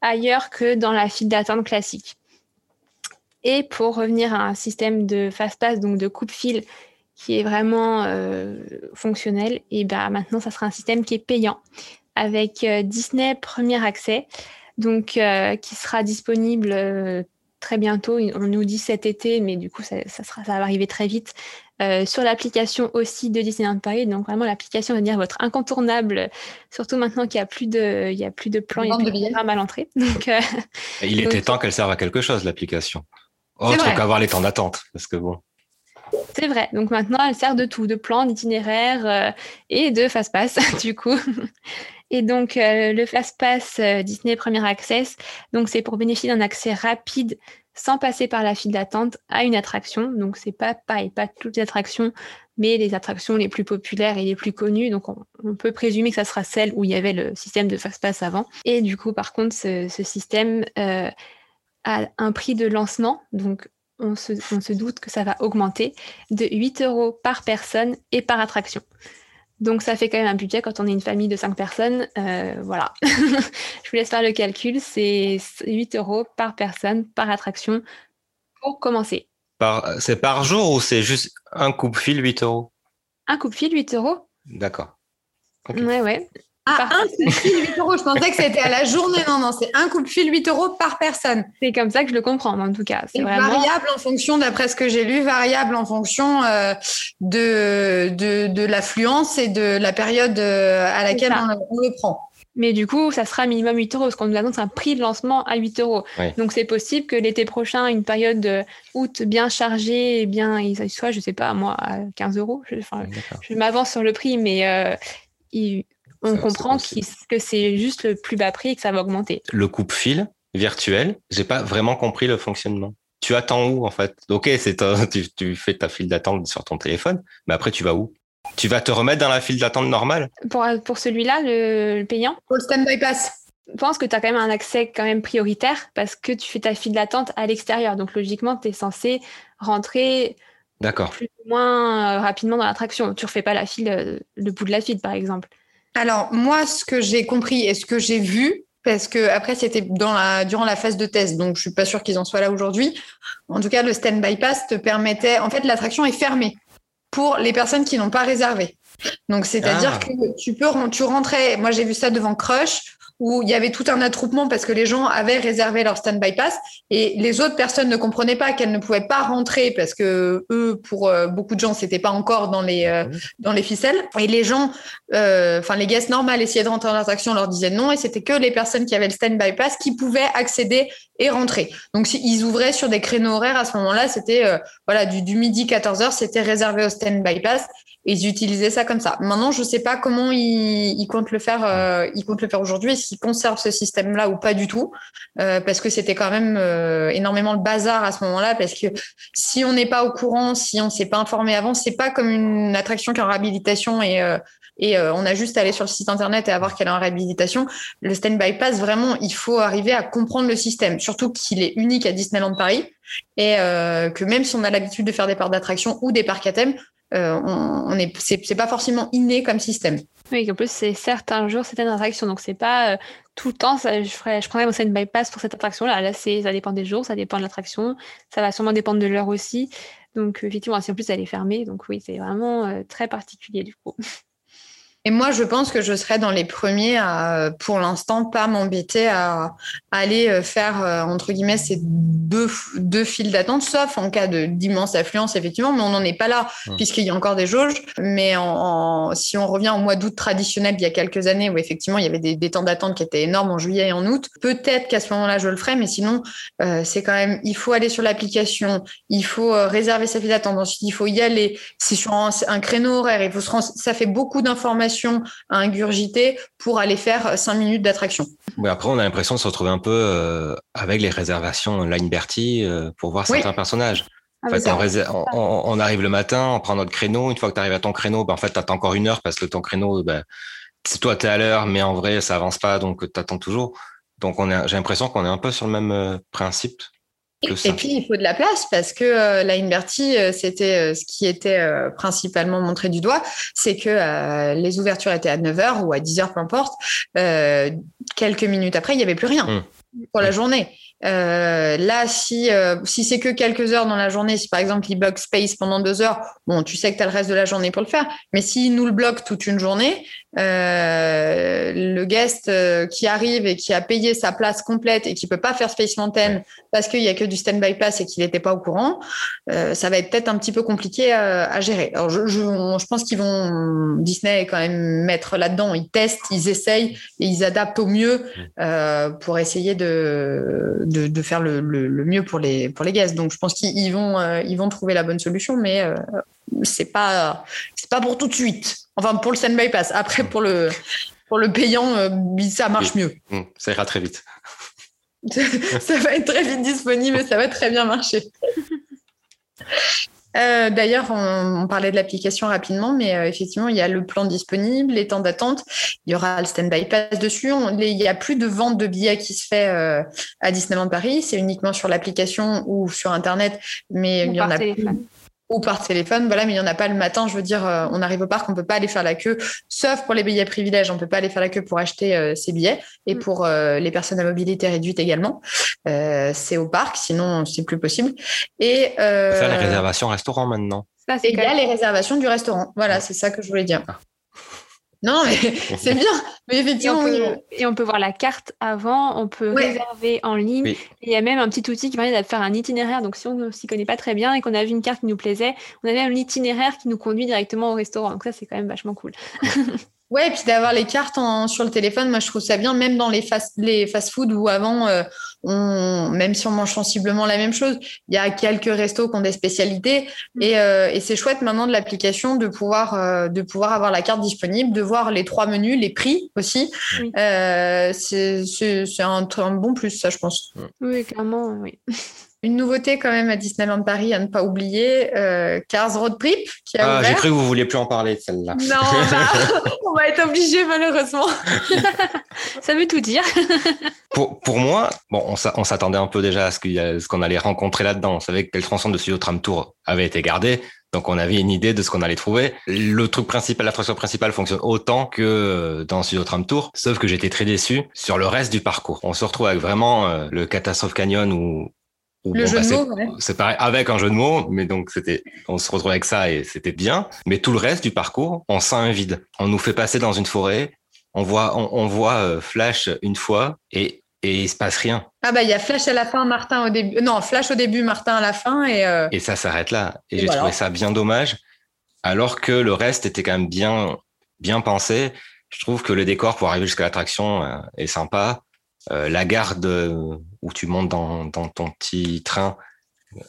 ailleurs que dans la file d'attente classique. Et pour revenir à un système de fast-pass, donc de coupe-fil qui est vraiment euh, fonctionnel. Et bah, maintenant, ça sera un système qui est payant avec euh, Disney Premier Accès, donc euh, qui sera disponible très bientôt. On nous dit cet été, mais du coup, ça, sera, ça va arriver très vite. sur l'application aussi de Disneyland Paris. Donc vraiment, l'application va devenir votre incontournable, surtout maintenant qu'il n'y a plus de, il y a plus de plans, il y a plus de programmes à l'entrée. *laughs* Donc, il était temps qu'elle serve à quelque chose, l'application. Autre qu'avoir les temps d'attente, parce que bon. C'est vrai. Donc maintenant, elle sert de tout, de plan, d'itinéraire euh, et de fast-pass, *laughs* du coup. Et donc, euh, le fast-pass euh, Disney Premier Access, donc c'est pour bénéficier d'un accès rapide sans passer par la file d'attente à une attraction. Donc, c'est pas pareil, pas toutes les attractions, mais les attractions les plus populaires et les plus connues. Donc, on, peut présumer que ça sera celle où il y avait le système de fast-pass avant. Et du coup, par contre, ce, système a un prix de lancement, on se, doute que ça va augmenter de 8 euros par personne et par attraction. Donc ça fait quand même un budget quand on est une famille de 5 personnes. Euh, voilà, *laughs* je vous laisse faire le calcul. C'est 8 euros par personne, par attraction pour commencer. C'est par jour ou c'est juste un coupe-fil 8 euros? Un coupe-fil 8 euros D'accord. Ouais, ouais. Ah, un coup de fil 8 euros. Je pensais que c'était à la journée. Non, non, c'est un coup de fil 8 euros par personne. C'est comme ça que je le comprends, en tout cas. C'est vraiment... variable en fonction, d'après ce que j'ai lu, variable en fonction euh, de, de, de l'affluence et de la période euh, à laquelle on, le prend. Mais du coup, ça sera minimum 8 euros parce qu'on nous annonce un prix de lancement à 8 euros. Donc, c'est possible que l'été prochain, une période de août bien chargée, et bien, il soit, je sais pas, moi, à 15 euros. Je, je m'avance sur le prix, mais euh, il, on comprend que c'est juste le plus bas prix et que ça va augmenter. Le coupe-fil virtuel, j'ai pas vraiment compris le fonctionnement. Tu attends où en fait? Ok, c'est tu, fais ta file d'attente sur ton téléphone, mais après tu vas où? Tu vas te remettre dans la file d'attente normale? Pour, pour celui-là, le, payant? Pour le stand-by pass je pense que tu as quand même un accès quand même prioritaire parce que tu fais ta file d'attente à l'extérieur. Donc logiquement, tu es censé rentrer plus ou moins euh, rapidement dans l'attraction. Tu refais pas la file, euh, le bout de la file, par exemple. Alors, moi, ce que j'ai compris et ce que j'ai vu, parce que après, c'était dans la, durant la phase de test, donc je suis pas sûre qu'ils en soient là aujourd'hui. En tout cas, le stand bypass te permettait. En fait, l'attraction est fermée pour les personnes qui n'ont pas réservé. Donc, c'est-à-dire ah. que tu peux, tu rentrais. Moi, j'ai vu ça devant Crush où il y avait tout un attroupement parce que les gens avaient réservé leur stand-by pass et les autres personnes ne comprenaient pas qu'elles ne pouvaient pas rentrer parce que eux, pour euh, beaucoup de gens, c'était pas encore dans les euh, dans les ficelles. Et les gens, euh, enfin les guests normales essayaient de rentrer dans l'attraction, leur disaient non et c'était que les personnes qui avaient le stand-by pass qui pouvaient accéder et rentrer. Donc s'ils ouvraient sur des créneaux horaires à ce moment-là, c'était voilà du, du midi 14h, c'était réservé au stand-by pass ils utilisaient ça comme ça. Maintenant, je ne sais pas comment ils, comptent le faire. Euh, ils comptent le faire aujourd'hui. Est-ce qu'ils conservent ce système-là ou pas du tout euh, Parce que c'était quand même euh, énormément le bazar à ce moment-là. Parce que si on n'est pas au courant, si on ne s'est pas informé avant, c'est pas comme une attraction qui est en réhabilitation et et on a juste à aller sur le site internet et à voir qu'elle est en réhabilitation. Le stand-by pass, vraiment, il faut arriver à comprendre le système, surtout qu'il est unique à Disneyland Paris et que même si on a l'habitude de faire des parcs d'attraction ou des parcs à thème, euh, on, est, c'est, pas forcément inné comme système. Oui, en plus, c'est certains jours, certaines attractions. Donc, c'est pas euh, tout le temps, je, ferais, je prendrais mon stand bypass pour cette attraction-là. Là, c'est, ça dépend des jours, ça dépend de l'attraction. Ça va sûrement dépendre de l'heure aussi. Donc, effectivement, si en plus elle est fermée, donc oui, c'est vraiment euh, très particulier du coup. *laughs* Et moi, je pense que je serais dans les premiers à, pour l'instant, pas m'embêter à, aller euh, faire, euh, entre guillemets, ces deux, deux files d'attente, sauf en cas d'immense affluence, effectivement, mais on n'en est pas là, mmh. puisqu'il y a encore des jauges. Mais en, si on revient au mois d'août traditionnel, il y a quelques années, où effectivement, il y avait des, des temps d'attente qui étaient énormes en juillet et en août, peut-être qu'à ce moment-là, je le ferais, mais sinon, euh, c'est quand même, il faut aller sur l'application, il faut réserver sa file d'attente, ensuite, il faut y aller. C'est sur un, créneau horaire, il faut se ça fait beaucoup d'informations à ingurgiter pour aller faire cinq minutes d'attraction. Oui, après, on a l'impression de se retrouver un peu euh, avec les réservations Line Bertie euh, pour voir certains personnages. Ah, en fait, on, arrive le matin, on prend notre créneau. Une fois que tu arrives à ton créneau, ben, en fait, tu attends encore une heure parce que ton créneau, ben, toi, tu es à l'heure, mais en vrai, ça avance pas, donc tu attends toujours. Donc, j'ai l'impression qu'on est un peu sur le même Et puis, il faut de la place parce que euh, la Inverti, euh, c'était euh, ce qui était principalement montré du doigt, c'est que les ouvertures étaient à 9h ou à 10h, peu importe. quelques minutes après, il n'y avait plus rien mmh. pour la mmh. journée. là, si, si c'est que quelques heures dans la journée, si par exemple il bloque Space pendant deux heures, bon, tu sais que tu as le reste de la journée pour le faire. Mais s'il nous le bloque toute une journée, euh, le guest euh, qui arrive et qui a payé sa place complète et qui peut pas faire Space Mountain parce qu'il y a que du stand-by pass et qu'il n'était pas au courant, euh, ça va être peut-être un petit peu compliqué à, gérer. Alors je, je, pense qu'ils vont Disney quand même mettre là-dedans. Ils testent, ils essayent et ils adaptent au mieux pour essayer de, de, de faire le, le, le, mieux pour les pour les guests. Donc je pense qu'ils vont ils vont trouver la bonne solution, mais c'est pas c'est pas pour tout de suite. Enfin pour le stand-by pass. Après pour le pour le payant, euh, ça marche mieux. Mmh, ça ira très vite. *laughs* ça va être très vite disponible et ça va très bien marcher. *laughs* Euh, d'ailleurs, on, parlait de l'application rapidement, mais euh, effectivement, il y a le plan disponible, les temps d'attente, il y aura le stand-by pass dessus. il n'y a plus de vente de billets qui se fait à Disneyland Paris, c'est uniquement sur l'application ou sur Internet, mais il y en a plus ou par téléphone, voilà, mais il n'y en a pas le matin. Je veux dire, euh, on arrive au parc, on ne peut pas aller faire la queue, sauf pour les billets privilèges, on ne peut pas aller faire la queue pour acheter euh, ces billets, et mm. pour euh, les personnes à mobilité réduite également. c'est au parc, sinon c'est plus possible. Et faire les réservations restaurant maintenant. et il y a les réservations du restaurant. Voilà, c'est ça que je voulais dire. Non, mais *laughs* c'est bien. Mais effectivement, et on, peut, voir la carte avant, on peut réserver en ligne. Il y a même un petit outil qui permet de faire un itinéraire. Donc, si on ne s'y connaît pas très bien et qu'on a vu une carte qui nous plaisait, on a même itinéraire qui nous conduit directement au restaurant. Donc, ça, c'est quand même vachement cool. *laughs* Ouais, et puis d'avoir les cartes sur le téléphone, moi je trouve ça bien, même dans les fast, les fast-food où avant, euh, on, même si on mange sensiblement la même chose, il y a quelques restos qui ont des spécialités mm. et, euh, et c'est chouette maintenant de l'application de pouvoir euh, de pouvoir avoir la carte disponible, de voir les trois menus, les prix aussi. c'est un, un bon plus, ça je pense. Oui, clairement, oui. *laughs* Une nouveauté quand même à Disneyland Paris à ne pas oublier, euh, Cars Road Trip qui a ah, J'ai cru que vous vouliez plus en parler de celle-là. Non, *laughs* bah, *laughs* on va être obligé malheureusement. *laughs* Ça veut tout dire. pour, pour moi, bon, on s'attendait un peu déjà à ce qu'on allait rencontrer là-dedans. On savait que le tronçon de Studio Tram Tour avait été gardé. Donc on avait une idée de ce qu'on allait trouver. Le truc principal, l'attraction principale fonctionne autant que dans Studio Tram Tour, sauf que j'étais très déçu sur le reste du parcours. On se retrouve avec vraiment euh, le Catastrophe Canyon où le jeu bah, de mots, C'est pareil, avec un jeu de mots, mais donc c'était, on se retrouve avec ça et c'était bien. Mais tout le reste du parcours, on sent un vide. On nous fait passer dans une forêt, on voit, on, voit euh, Flash une fois et, et il se passe rien. Ah bah il y a Flash à la fin, Martin au début. Non, Flash au début, Martin à la fin et. Euh, et ça s'arrête là. Et, j'ai trouvé ça bien dommage, alors que le reste était quand même bien, bien pensé. Je trouve que le décor pour arriver jusqu'à l'attraction euh, est sympa. Euh, la garde où tu montes dans, ton petit train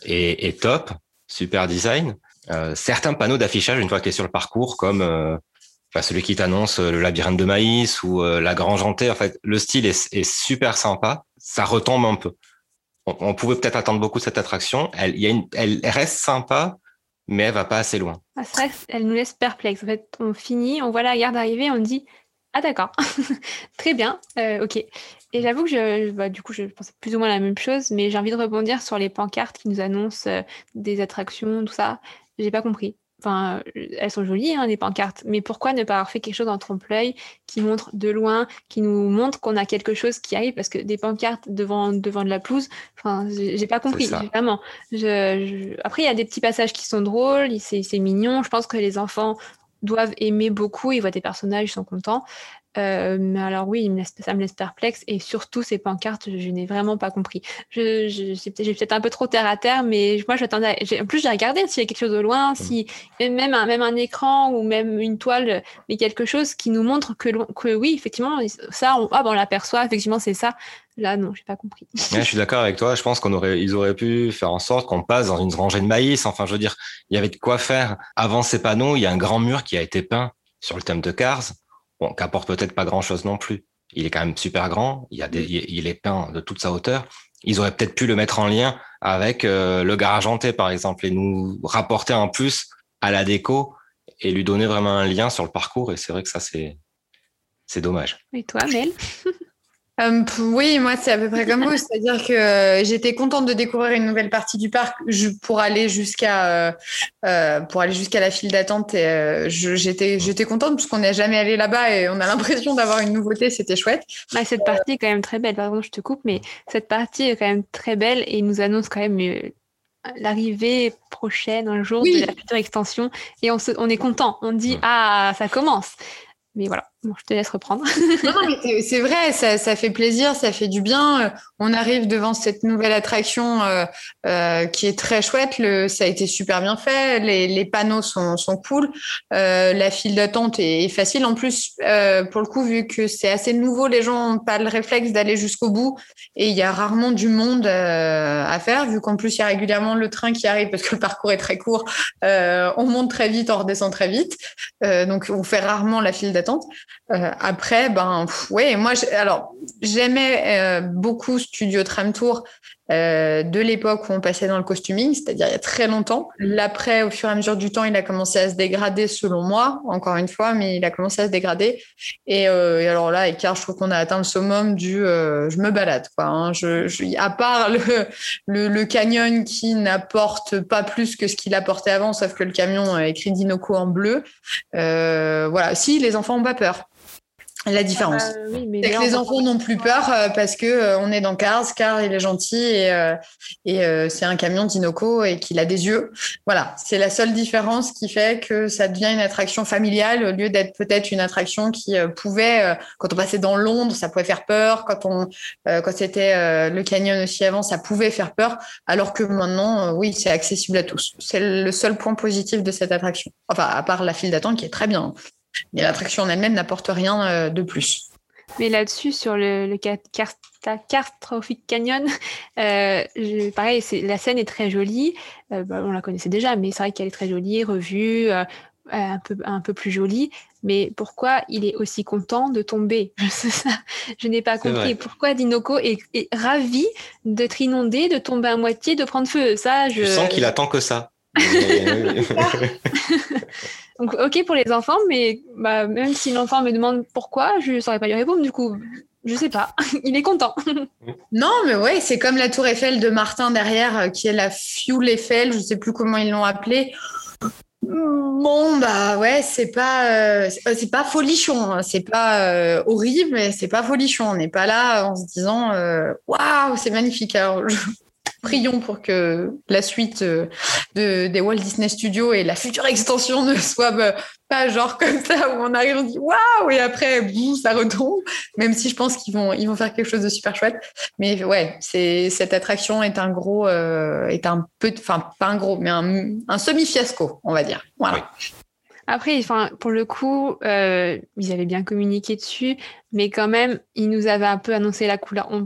est, top, super design. Euh, certains panneaux d'affichage une fois que tu es sur le parcours, comme euh, celui qui t'annonce le labyrinthe de maïs ou la grange hantée, en fait, le style est, super sympa. Ça retombe un peu. On, pouvait peut-être attendre beaucoup de cette attraction. Elle, y a une, elle reste sympa, mais elle va pas assez loin. Elle nous laisse perplexe. En fait, on finit, on voit la garde arriver, on dit ah d'accord, *laughs* très bien, ok. Et j'avoue que je, bah, du coup, je pensais plus ou moins la même chose, mais j'ai envie de rebondir sur les pancartes qui nous annoncent euh, des attractions, tout ça. J'ai pas compris. Enfin, euh, elles sont jolies, hein, les pancartes, mais pourquoi ne pas avoir fait quelque chose en trompe-l'œil qui montre de loin, qui nous montre qu'on a quelque chose qui arrive? Parce que des pancartes devant, devant de la pelouse, enfin, j'ai pas compris, vraiment. Je, Après, il y a des petits passages qui sont drôles, c'est mignon. Je pense que les enfants doivent aimer beaucoup, ils voient des personnages, ils sont contents. Euh, mais alors oui, ça me laisse perplexe et surtout ces pancartes, je, n'ai vraiment pas compris. Je, j'ai peut-être un peu trop terre à terre, mais moi j'attendais. En plus, j'ai regardé s'il y a quelque chose au loin, si même un, même un écran ou même une toile, mais quelque chose qui nous montre que, que oui, effectivement, ça, on, ah, on l'aperçoit, effectivement, c'est ça. Là, non, j'ai pas compris. *laughs* je suis d'accord avec toi. Je pense qu'on aurait, ils auraient pu faire en sorte qu'on passe dans une rangée de maïs. Enfin, je veux dire, il y avait de quoi faire. Avant ces panneaux, il y a un grand mur qui a été peint sur le thème de Cars bon, qui apporte peut-être pas grand-chose non plus. Il est quand même super grand, il, y a des, il est peint de toute sa hauteur. Ils auraient peut-être pu le mettre en lien avec euh, le garage hanté, par exemple, et nous rapporter un plus à la déco et lui donner vraiment un lien sur le parcours. Et c'est vrai que ça, c'est, c'est dommage. Et toi, Mel? *laughs* euh, oui, moi c'est à peu près comme vous, c'est-à-dire que euh, j'étais contente de découvrir une nouvelle partie du parc pour aller jusqu'à euh, pour aller jusqu'à la file d'attente. Et j'étais j'étais contente parce qu'on n'est jamais allé là-bas et on a l'impression d'avoir une nouveauté, c'était chouette. Bah, cette partie est quand même très belle. Pardon, je te coupe, mais cette partie est quand même très belle et il nous annonce quand même l'arrivée prochaine un jour de la future extension et on, se, on est content. On dit ah ça commence. Mais voilà, je te laisse reprendre. c'est vrai, ça, fait plaisir, ça fait du bien. On arrive devant cette nouvelle attraction euh, euh, qui est très chouette. Ça a été super bien fait. Les, panneaux sont, cool. Euh, la file d'attente est, facile. En plus, euh, pour le coup, vu que c'est assez nouveau, les gens n'ont pas le réflexe d'aller jusqu'au bout. Et il y a rarement du monde euh, à faire, vu qu'en plus, il y a régulièrement le train qui arrive parce que le parcours est très court. on monte très vite, on redescend très vite. donc, on fait rarement la file d'attente euh, après, ben, ouais, moi, alors, j'aimais euh, beaucoup Studio Tram Tour euh, de l'époque où on passait dans le costuming, c'est-à-dire il y a très longtemps. L'après, au fur et à mesure du temps, il a commencé à se dégrader, selon moi, encore une fois, mais il a commencé à se dégrader. Et, alors là, écart, je trouve qu'on a atteint le summum du je me balade, quoi. Hein. Je, à part le, le, le canyon qui n'apporte pas plus que ce qu'il apportait avant, sauf que le camion écrit Dinoco en bleu. voilà, si les enfants ont pas peur. La différence. Ah, c'est que les enfants n'ont plus peur euh, parce que euh, on est dans Cars, Car il est gentil et, euh, et c'est un camion d'Inoco et qu'il a des yeux. Voilà, c'est la seule différence qui fait que ça devient une attraction familiale au lieu d'être peut-être une attraction qui pouvait, quand on passait dans Londres, ça pouvait faire peur. Quand on, quand c'était le canyon aussi avant, ça pouvait faire peur. Alors que maintenant, oui, c'est accessible à tous. C'est le seul point positif de cette attraction. Enfin, à part la file d'attente qui est très bien. Mais l'attraction en elle-même n'apporte rien euh, de plus. Mais là-dessus, sur le, le Catastrophic Canyon, *laughs* euh, pareil, la scène est très jolie. Euh, bah, on la connaissait déjà, mais c'est vrai qu'elle est très jolie, revue, un, peu, un peu plus jolie. Mais pourquoi il est aussi content de tomber? *laughs* Je n'ai pas compris. Pourquoi Dinoco est, ravi d'être inondé, de tomber à moitié, de prendre feu? Ça, je, je sens qu'il attend que ça. *laughs* Donc, ok pour les enfants, mais bah, même si l'enfant me demande pourquoi, je ne saurais pas lui répondre. Du coup, je sais pas. *laughs* Il est content. *laughs* non, mais ouais, c'est comme la tour Eiffel de Martin derrière, euh, qui est la Fuel Eiffel, je sais plus comment ils l'ont appelée. Bon bah ouais, c'est pas euh, c'est pas folichon, hein. c'est pas horrible, mais c'est pas folichon. On n'est pas là en se disant waouh, c'est magnifique. Alors prions pour que la suite euh, de, des Walt Disney Studios et la future extension ne *laughs* soit bah, pas genre comme ça où on arrive on dit waouh et après boum ça retombe. Même si je pense qu'ils vont ils vont faire quelque chose de super chouette. Mais ouais cette attraction est un gros euh, est un peu enfin pas un gros mais un, un semi fiasco on va dire. Voilà après, enfin, pour le coup, euh, ils avaient bien communiqué dessus, mais quand même, ils nous avaient un peu annoncé la couleur. oui,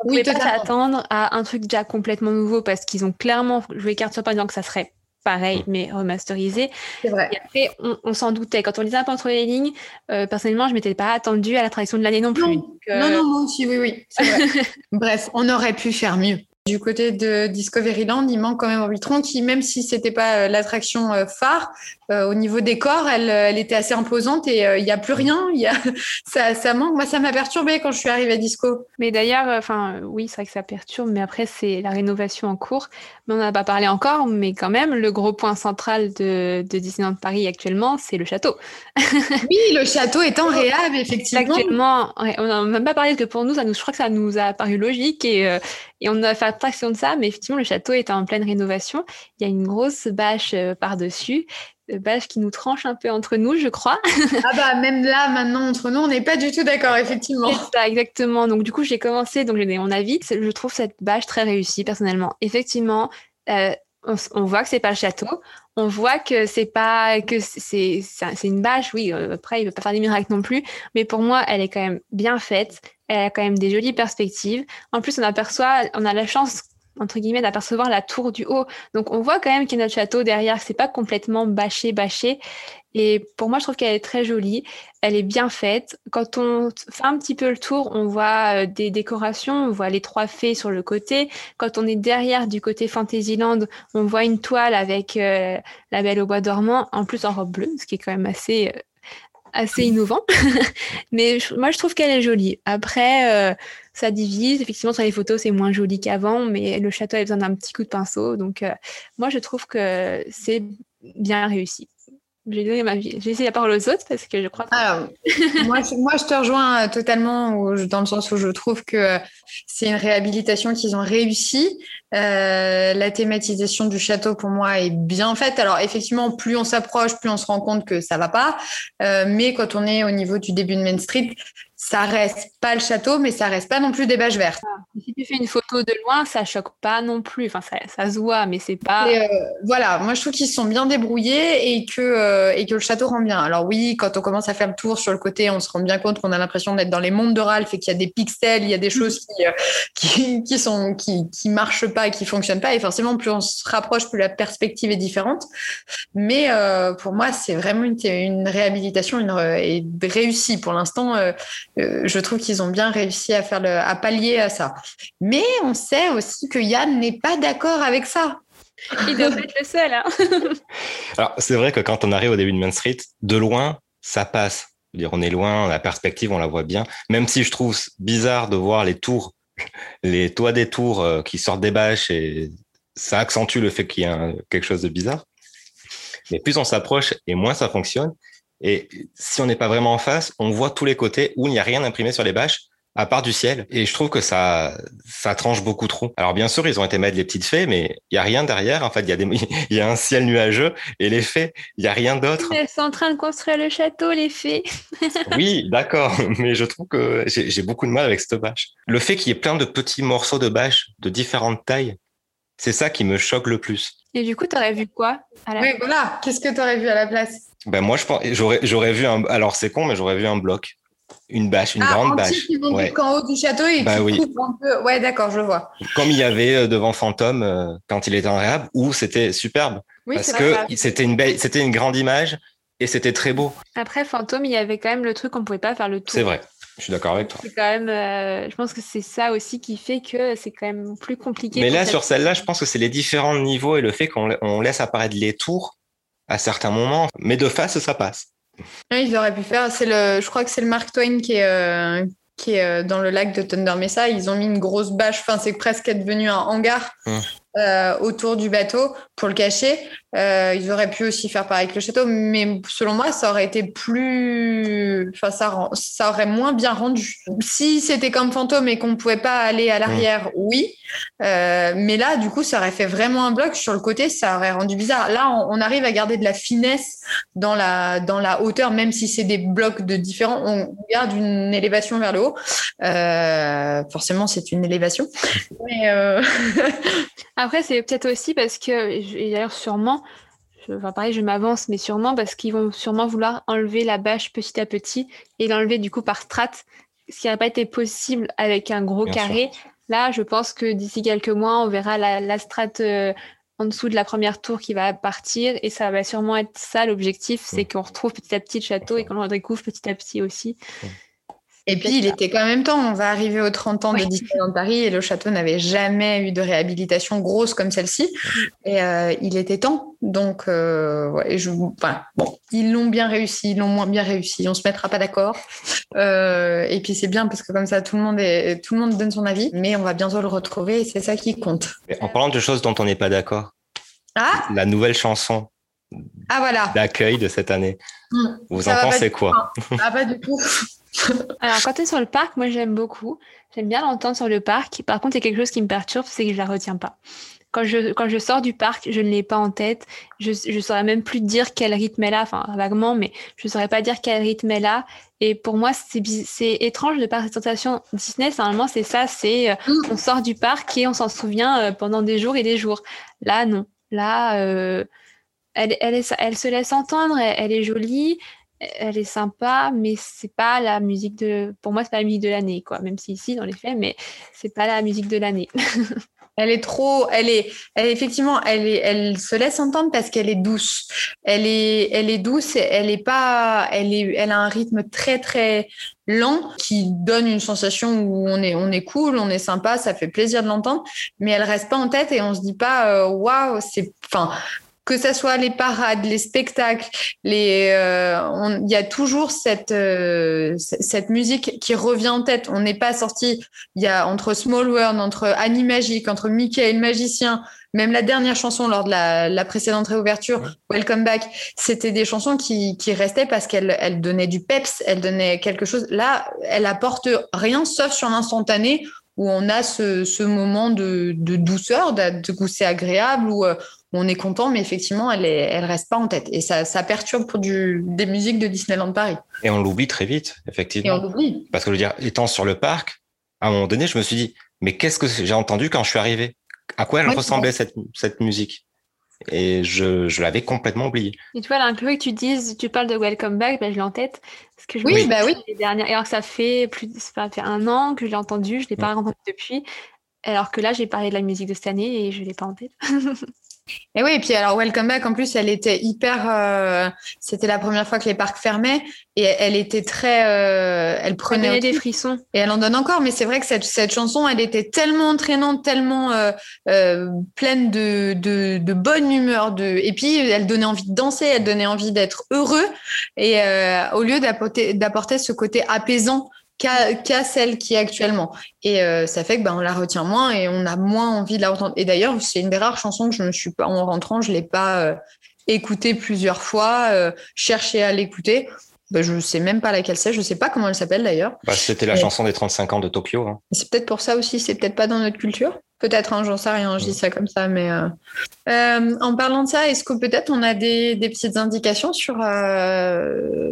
on oui, pouvait pas s'attendre à un truc déjà complètement nouveau parce qu'ils ont clairement joué carte sur disant que ça serait pareil, mais remasterisé. C'est vrai. Et après, on, s'en doutait. Quand on lisait un peu entre les lignes, euh, personnellement, je m'étais pas attendue à l'attraction de l'année non plus. Non, euh, non, non, moi aussi, oui, oui. Vrai. *laughs* Bref, on aurait pu faire mieux. Du côté de Discoveryland, il manque quand même Orbitron qui, même si c'était pas euh, l'attraction euh, phare, au niveau des corps, elle, était assez imposante et il n'y a plus rien. Y a, *laughs* ça, ça manque. Moi, ça m'a perturbé quand je suis arrivée à Disco. Mais d'ailleurs, enfin, oui, c'est vrai que ça perturbe, mais après, c'est la rénovation en cours. Mais on n'a pas parlé encore, mais quand même, le gros point central de, de Disneyland Paris actuellement, c'est le château. oui, le château est en *laughs* réhab, effectivement. Actuellement, on n'a même pas parlé que pour nous, ça nous, je crois que ça nous a paru logique et, et on a fait abstraction de ça, mais effectivement, le château est en pleine rénovation. Il y a une grosse bâche euh, par-dessus bâche qui nous tranche un peu entre nous, je crois. *laughs* ah bah même là, maintenant, entre nous, on n'est pas du tout d'accord, effectivement. C'est ça, exactement. Donc du coup, j'ai commencé, donc j'ai donné mon avis. Je trouve cette bâche très réussie, personnellement. Effectivement, euh, on, voit que c'est pas le château. On voit que c'est pas que c'est c'est une bâche. Oui, euh, après il veut pas faire des miracles non plus, mais pour moi elle est quand même bien faite. Elle a quand même des jolies perspectives. En plus, on aperçoit, on a la chance entre guillemets, d'apercevoir la tour du haut. Donc, on voit quand même qu'il y a notre château derrière, c'est pas complètement bâché, bâché. Et pour moi, je trouve qu'elle est très jolie. Elle est bien faite. Quand on fait un petit peu le tour, on voit euh, des décorations, on voit les trois fées sur le côté. Quand on est derrière du côté Fantasyland, on voit une toile avec euh, la Belle au bois dormant, en plus en robe bleue, ce qui est quand même assez euh, assez innovant. *laughs* Mais moi, je trouve qu'elle est jolie. Après, ça divise. Effectivement, sur les photos, c'est moins joli qu'avant, mais le château a besoin d'un petit coup de pinceau. Donc, euh, moi, je trouve que c'est bien réussi. J'ai donné ma vie. La parole aux autres parce que je crois que... moi, moi, je te rejoins euh, totalement dans le sens où je trouve que c'est une réhabilitation qu'ils ont réussi. Euh, la thématisation du château pour moi est bien faite. Alors effectivement, plus on s'approche, plus on se rend compte que ça va pas. mais quand on est au niveau du début de Main Street, ça reste pas le château, mais ça reste pas non plus des bâches vertes. Ah, si tu fais une photo de loin, ça choque pas non plus. Enfin, ça, ça se voit, mais c'est pas. Euh, voilà, moi je trouve qu'ils sont bien débrouillés et que, euh, et que le château rend bien. Alors oui, quand on commence à faire le tour sur le côté, on se rend bien compte qu'on a l'impression d'être dans les mondes de Ralph et qu'il y a des pixels, il y a des choses qui, euh, *laughs* qui, qui, sont, qui, qui marchent pas et qui fonctionnent pas. Et forcément, plus on se rapproche, plus la perspective est différente. Mais pour moi, c'est vraiment une, une réhabilitation une, et réussie pour l'instant euh, je trouve qu'ils ont bien réussi à faire le, à pallier à ça. Mais on sait aussi que Yann n'est pas d'accord avec ça. Il doit être le seul. Hein. *laughs* Alors, c'est vrai que quand on arrive au début de Main Street, de loin, ça passe. Dire, on est loin, la perspective, on la voit bien. Même si je trouve bizarre de voir les tours, les toits des tours euh, qui sortent des bâches et ça accentue le fait qu'il y a quelque chose de bizarre. Mais plus on s'approche et moins ça fonctionne. Et si on n'est pas vraiment en face, on voit tous les côtés où il n'y a rien imprimé sur les bâches à part du ciel. Et je trouve que ça, ça tranche beaucoup trop. Alors bien sûr, ils ont été mettre les petites fées, mais il y a rien derrière. En fait, il y a des, *laughs* il y a un ciel nuageux et les fées, il y a rien d'autre. Elles sont en train de construire le château, les fées. *laughs* oui, d'accord, mais je trouve que j'ai beaucoup de mal avec cette bâche. Le fait qu'il y ait plein de petits morceaux de bâches de différentes tailles, c'est ça qui me choque le plus. Et du coup, tu aurais vu quoi à la Oui, voilà. Qu'est-ce que tu aurais vu à la place? Ben moi, je pense, j'aurais, j'aurais vu un. Alors c'est con, mais j'aurais vu un bloc, une bâche, une ah, grande bâche. ouais. en haut du château et bah, oui. un peu. Ouais, d'accord, je vois. Comme il y avait euh, devant Fantôme euh, quand il était en réhab, où c'était superbe, oui, parce que c'était une belle, c'était une grande image et c'était très beau. Après Fantôme, il y avait quand même le truc qu'on pouvait pas faire le tour. C'est vrai. Je suis d'accord avec toi. C'est quand même, euh, je pense que c'est ça aussi qui fait que c'est quand même plus compliqué. Mais là, sur celle-là, je pense que c'est les différents niveaux et le fait qu'on laisse apparaître les tours à certains moments, mais de face, ça passe. ils auraient pu faire, c'est le, je crois que c'est le Mark Twain qui est, euh, qui est euh, dans le lac de Thunder Mesa. Ils ont mis une grosse bâche, enfin, c'est presque devenu un hangar. Hum. Euh, autour du bateau pour le cacher. Euh, ils auraient pu aussi faire pareil avec le château, mais selon moi, ça aurait été plus. Enfin, ça, ça aurait moins bien rendu. Si c'était comme fantôme et qu'on ne pouvait pas aller à l'arrière, mm. oui. Euh, mais là, du coup, ça aurait fait vraiment un bloc. Sur le côté, ça aurait rendu bizarre. Là, on, arrive à garder de la finesse dans la, dans la hauteur, même si c'est des blocs de différents. On garde une élévation vers le haut. forcément, c'est une élévation. *laughs* Mais. *laughs* Après, c'est peut-être aussi parce que, d'ailleurs, sûrement, je, enfin, pareil, je m'avance, mais sûrement parce qu'ils vont sûrement vouloir enlever la bâche petit à petit et l'enlever du coup par strate, ce qui n'aurait pas été possible avec un gros carré. Là, je pense que d'ici quelques mois, on verra la, strate euh, en dessous de la première tour qui va partir et ça va sûrement être ça l'objectif, c'est qu'on retrouve petit à petit le château et qu'on le redécouvre petit à petit aussi. Et puis, il était quand même temps. On va arriver aux 30 ans de Disneyland Paris et le château n'avait jamais eu de réhabilitation grosse comme celle-ci. Et euh, il était temps. Donc, euh, ouais, je, enfin, bon, ils l'ont bien réussi, ils l'ont moins bien réussi. On se mettra pas d'accord. Euh, et puis, c'est bien parce que comme ça, tout le, monde est, tout le monde donne son avis. Mais on va bientôt le retrouver et c'est ça qui compte. en parlant de choses dont on n'est pas d'accord, ah la nouvelle chanson ah, voilà. d'accueil de cette année. Hmm. Vous en pensez quoi? Ah, pas du tout. *laughs* Alors, quand tu es sur le parc, moi j'aime beaucoup. J'aime bien l'entendre sur le parc. Par contre, il y a quelque chose qui me perturbe, c'est que je la retiens pas. quand je, quand je sors du parc, je ne l'ai pas en tête. Je ne saurais même plus dire quel rythme est là, enfin vaguement, mais je ne saurais pas dire quel rythme est là. Et pour moi, c'est étrange de par cette sensation Disney. Normalement, c'est ça, c'est euh, mm. on sort du parc et on s'en souvient euh, pendant des jours et des jours. Là, non. Là, euh, elle, se laisse entendre, elle, est jolie, elle est sympa, mais c'est pas la musique de. Pour moi, c'est pas la musique de l'année, quoi. Même si ici, dans les faits, mais c'est pas la musique de l'année. *laughs* Elle est trop, elle est, effectivement, elle se laisse entendre parce qu'elle est douce. Elle est, elle est douce. Elle est pas, elle a un rythme très très lent qui donne une sensation où on est, cool, on est sympa, ça fait plaisir de l'entendre, mais elle reste pas en tête et on se dit pas, euh, waouh, c'est, enfin, que ce soit les parades, les spectacles, les, euh, il y a toujours cette, euh, cette musique qui revient en tête. On n'est pas sorti, il y a entre Small World, entre Annie Magique, entre Mickey et le magicien, même la dernière chanson lors de la, précédente réouverture, Welcome Back, c'était des chansons qui, qui restaient parce qu'elles elle donnaient du peps, elles donnaient quelque chose. Là, elle apporte rien sauf sur l'instantané où on a ce, ce moment de, de douceur, de, de c'est agréable, où euh, on est content, mais effectivement, elle, est, elle reste pas en tête. Et ça, ça perturbe pour du, des musiques de Disneyland Paris. Et on l'oublie très vite, effectivement. Et on l'oublie. Parce que je veux dire, étant sur le parc, à un moment donné, je me suis dit, mais qu'est-ce que j'ai entendu quand je suis arrivé? À quoi elle ressemblait cette, cette musique? Et je, je l'avais complètement oublié. Et tu vois, là, que tu dises, tu parles de Welcome Back, ben, je l'ai en tête. Parce que je oui, bah oui. Les dernières... Alors que ça fait plus ça fait un an que je l'ai entendu, je ne l'ai pas entendu depuis. Alors que là, j'ai parlé de la musique de cette année et je ne l'ai pas en tête. *laughs* Et oui, et puis alors Welcome Back, en plus, elle était hyper. Euh, c'était la première fois que les parcs fermaient et elle était très. Euh, elle prenait des frissons. Et elle en donne encore, mais c'est vrai que cette, cette chanson, elle était tellement entraînante, tellement euh, pleine de, de, de, bonne humeur. De... Et puis, elle donnait envie de danser, elle donnait envie d'être heureux. Et au lieu d'apporter ce côté apaisant qu'à celle qui est actuellement. Et euh, ça fait que ben, on la retient moins et on a moins envie de la entendre. Et d'ailleurs, c'est une des rares chansons que je ne suis pas en rentrant, je l'ai pas euh, écoutée plusieurs fois, euh, cherché à l'écouter. Ben, je sais même pas laquelle c'est, je sais pas comment elle s'appelle d'ailleurs. Bah, C'était la chanson des 35 ans de Tokyo. Hein. C'est peut-être pour ça aussi, c'est peut-être pas dans notre culture. Peut-être, hein, j'en sais rien, je dis ça comme ça, mais en parlant de ça, est-ce que peut-être on a des, des petites indications sur,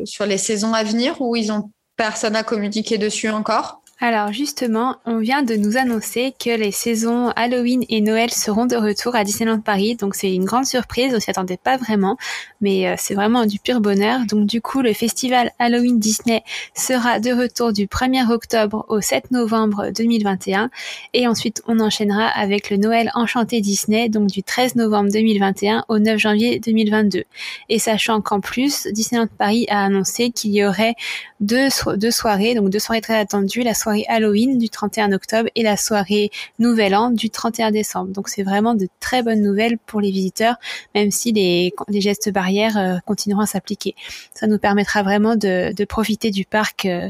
sur les saisons à venir où ils ont Personne n'a communiqué dessus encore? Alors justement, on vient de nous annoncer que les saisons Halloween et Noël seront de retour à Disneyland Paris. Donc c'est une grande surprise, on s'y attendait pas vraiment, mais euh, c'est vraiment du pur bonheur. Donc du coup, le festival Halloween Disney sera de retour du 1er octobre au 7 novembre 2021 et ensuite on enchaînera avec le Noël Enchanté Disney donc du 13 novembre 2021 au 9 janvier 2022. Et sachant qu'en plus, Disneyland Paris a annoncé qu'il y aurait deux, soirées, donc deux soirées très attendues, la soirée Halloween du 31 octobre et la soirée Nouvel An du 31 décembre. Donc c'est vraiment de très bonnes nouvelles pour les visiteurs, même si les, gestes barrières euh, continueront à s'appliquer. Ça nous permettra vraiment de, de profiter du parc euh,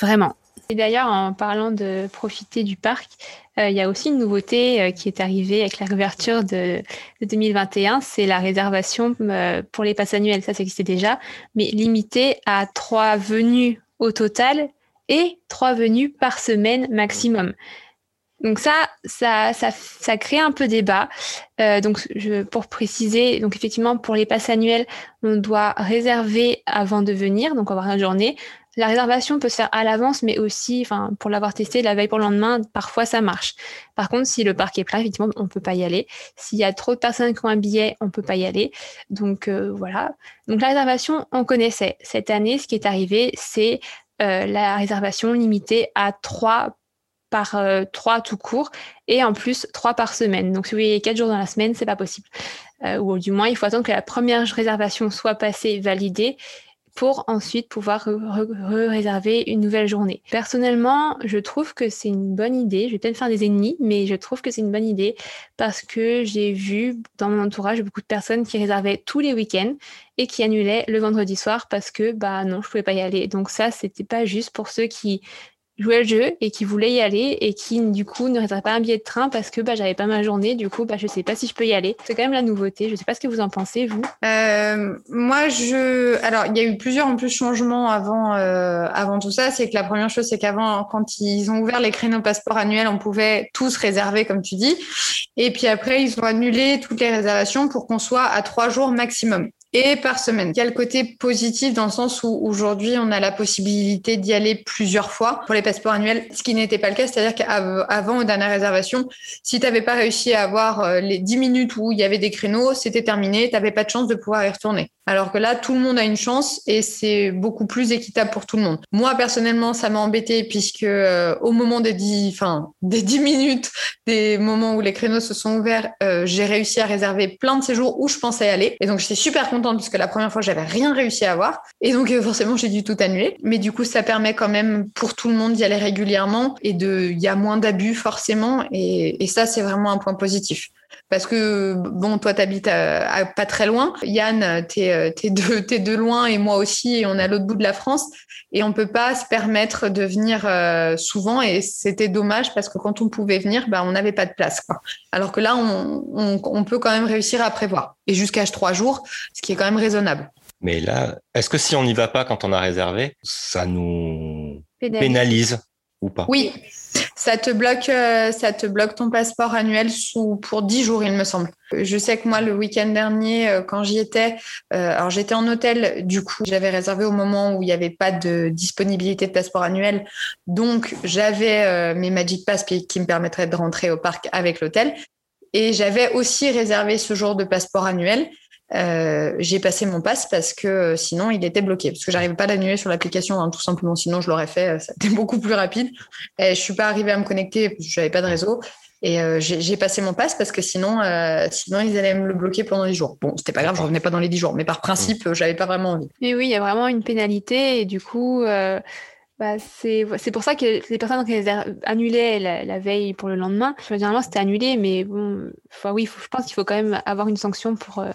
vraiment. Et d'ailleurs, en parlant de profiter du parc, euh, il y a aussi une nouveauté qui est arrivée avec la réouverture de, de 2021, c'est la réservation pour les passes annuelles. Ça, ça existait déjà, mais limité à trois venues au total et trois venues par semaine maximum. Donc ça, ça, ça, crée un peu débat. Euh, donc pour préciser, donc effectivement pour les passes annuelles, on doit réserver avant de venir, donc avoir une journée. La réservation peut se faire à l'avance, mais aussi, pour l'avoir testé la veille pour le lendemain, parfois ça marche. Par contre, si le parc est plein, effectivement, on peut pas y aller. S'il y a trop de personnes qui ont un billet, on peut pas y aller. Donc euh, voilà. Donc la réservation, on connaissait. Cette année, ce qui est arrivé, c'est euh, la réservation limitée à trois par euh, trois tout court et en plus trois par semaine. Donc si vous voyez quatre jours dans la semaine, c'est pas possible. Ou du moins, il faut attendre que la première réservation soit passée, validée pour ensuite pouvoir réserver une nouvelle journée. Personnellement, je trouve que c'est une bonne idée. Je vais peut-être faire des ennemis, mais je trouve que c'est une bonne idée parce que j'ai vu dans mon entourage beaucoup de personnes qui réservaient tous les week-ends et qui annulaient le vendredi soir parce que bah non, je pouvais pas y aller. Donc ça, c'était pas juste pour ceux qui jouait le jeu et qui voulait y aller et qui du coup ne réservait pas un billet de train parce que bah, j'avais pas ma journée. Du coup, bah, je sais pas si je peux y aller. C'est quand même la nouveauté. Je sais pas ce que vous en pensez, vous. Euh, moi, je. Alors, il y a eu plusieurs en plus changements avant, euh, avant tout ça. C'est que la première chose, c'est qu'avant, quand ils ont ouvert les créneaux passeport annuels, on pouvait tous réserver, comme tu dis. Et puis après, ils ont annulé toutes les réservations pour qu'on soit à trois jours maximum et par semaine. Il y a le côté positif dans le sens où aujourd'hui, on a la possibilité d'y aller plusieurs fois pour les passeports annuels, ce qui n'était pas le cas. C'est-à-dire qu'avant, aux dernières réservations, si tu n'avais pas réussi à avoir euh, les 10 minutes où il y avait des créneaux, c'était terminé, tu n'avais pas de chance de pouvoir y retourner. Alors que là, tout le monde a une chance et c'est beaucoup plus équitable pour tout le monde. Moi, personnellement, ça m'a embêté puisque euh, au moment des 10, enfin, *laughs* des 10 minutes, des moments où les créneaux se sont ouverts, euh, j'ai réussi à réserver plein de séjours où je pensais aller. Et donc, j'étais super contente puisque la première fois, j'avais rien réussi à avoir. Et donc, euh, forcément, j'ai dû tout annuler. Mais du coup, ça permet quand même pour tout le monde d'y aller régulièrement et de, il y a moins d'abus forcément. Et, et ça, c'est vraiment un point positif. Parce que, bon, toi, tu habites à, pas très loin. Yann, tu es, es, de loin et moi aussi, et on est à l'autre bout de la France. Et on peut pas se permettre de venir euh, souvent. Et c'était dommage parce que quand on pouvait venir, bah, on n'avait pas de place. Quoi. Alors que là, on, on, on, peut quand même réussir à prévoir. Et jusqu'à trois jours, ce qui est quand même raisonnable. Mais là, est-ce que si on n'y va pas quand on a réservé, ça nous pénalise, Oui, ça te bloque, euh, ça te bloque ton passeport annuel sous, pour 10 jours, il me semble. Je sais que moi, le week-end dernier, euh, quand j'y étais, euh, alors j'étais en hôtel, du coup, j'avais réservé au moment où il n'y avait pas de disponibilité de passeport annuel. Donc, j'avais mes Magic Pass qui me permettraient de rentrer au parc avec l'hôtel. Et j'avais aussi réservé ce jour de passeport annuel. Euh, j'ai passé mon pass parce que euh, sinon il était bloqué. Parce que j'arrivais pas à l'annuler sur l'application hein, tout simplement. Sinon je l'aurais fait c'était *laughs* beaucoup plus rapide. Et je suis pas arrivée à me connecter parce que j'avais pas de réseau. Et euh, j'ai passé mon pass parce que sinon sinon ils allaient me le bloquer pendant les jours. Bon c'était pas grave je revenais pas dans les 10 jours. Mais par principe j'avais pas vraiment envie. Mais oui il y a vraiment une pénalité. Et du coup bah, c'est pour ça que les personnes qui annulaient la, la, veille pour le lendemain, généralement c'était annulé, mais bon, oui, faut, je pense qu'il faut quand même avoir une sanction pour, euh,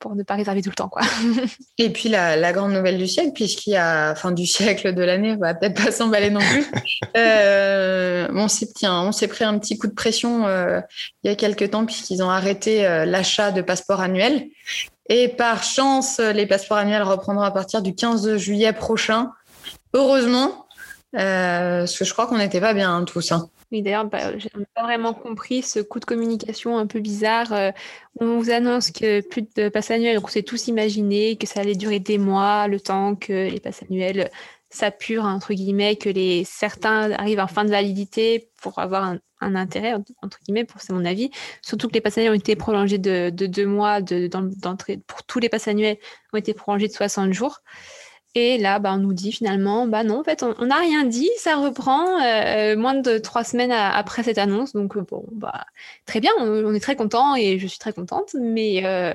pour ne pas réserver tout le temps. Quoi. *laughs* Et puis la, la grande nouvelle du siècle, puisqu'il y a fin du siècle de l'année, on va peut-être pas s'emballer non plus. *laughs* euh, on s'est pris un petit coup de pression euh, il y a quelques temps, puisqu'ils ont arrêté l'achat de passeports annuels. Et par chance, les passeports annuels reprendront à partir du 15 juillet prochain. Heureusement, euh, parce que je crois qu'on n'était pas bien hein, tous. Hein. Oui, d'ailleurs, bah, j'ai pas vraiment compris ce coup de communication un peu bizarre. Euh, on vous annonce que plus de passes annuelles, on s'est tous imaginé que ça allait durer des mois, le temps que les passes annuelles s'apurent, entre guillemets, que les certains arrivent en fin de validité pour avoir un, intérêt, entre guillemets, pour c'est mon avis. Surtout que les passes annuelles ont été prolongées de, deux mois, d'entrée pour tous les passes annuelles ont été prolongées de 60 jours. Et là, bah, on nous dit finalement, bah non, en fait, on n'a rien dit, ça reprend euh, moins de trois semaines après cette annonce. Donc, euh, bon, bah, très bien, on, est très content et je suis très contente, mais, euh,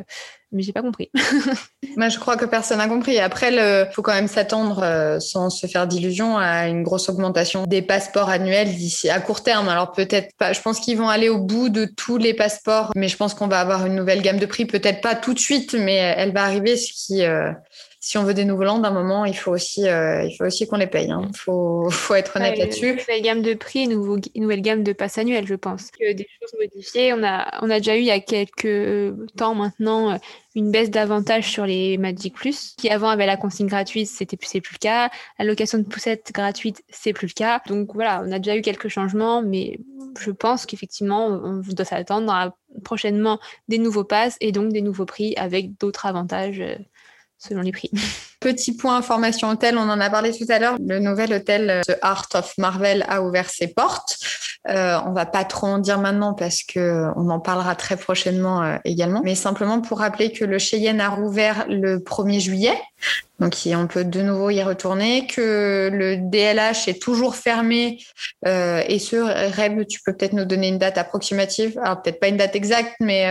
mais j'ai pas compris. *laughs* Moi, je crois que personne n'a compris. Après, il faut quand même s'attendre, euh, sans se faire d'illusions, à une grosse augmentation des passeports annuels d'ici à court terme. Alors, peut-être pas, je pense qu'ils vont aller au bout de tous les passeports, mais je pense qu'on va avoir une nouvelle gamme de prix, peut-être pas tout de suite, mais elle va arriver, ce qui si on veut des nouveaux lands, d'un moment, il faut aussi, euh, il faut aussi qu'on les paye. Il hein. faut, faut, être honnête là-dessus. Nouvelle gamme de prix, une, nouvelle gamme de passes annuelles, je pense. des choses modifiées. On a, on a déjà eu il y a quelques temps maintenant une baisse d'avantages sur les Magic Plus, qui avant avait la consigne gratuite, c'était c'est plus le cas. La location de poussettes gratuite, c'est plus le cas. Donc voilà, on a déjà eu quelques changements, mais je pense qu'effectivement, on doit s'attendre à prochainement des nouveaux passes et donc des nouveaux prix avec d'autres avantages euh, selon les prix. *laughs* Petit point information hôtel, on en a parlé tout à l'heure. Le nouvel hôtel euh, The Art of Marvel a ouvert ses portes. Euh, on va pas trop en dire maintenant parce que on en parlera très prochainement euh, également. Mais simplement pour rappeler que le Cheyenne a rouvert le 1er juillet. Donc, on peut de nouveau y retourner, que le DLH est toujours fermé. Euh, et ce, Reb, tu peux peut-être nous donner une date approximative. Alors, peut-être pas une date exacte, mais.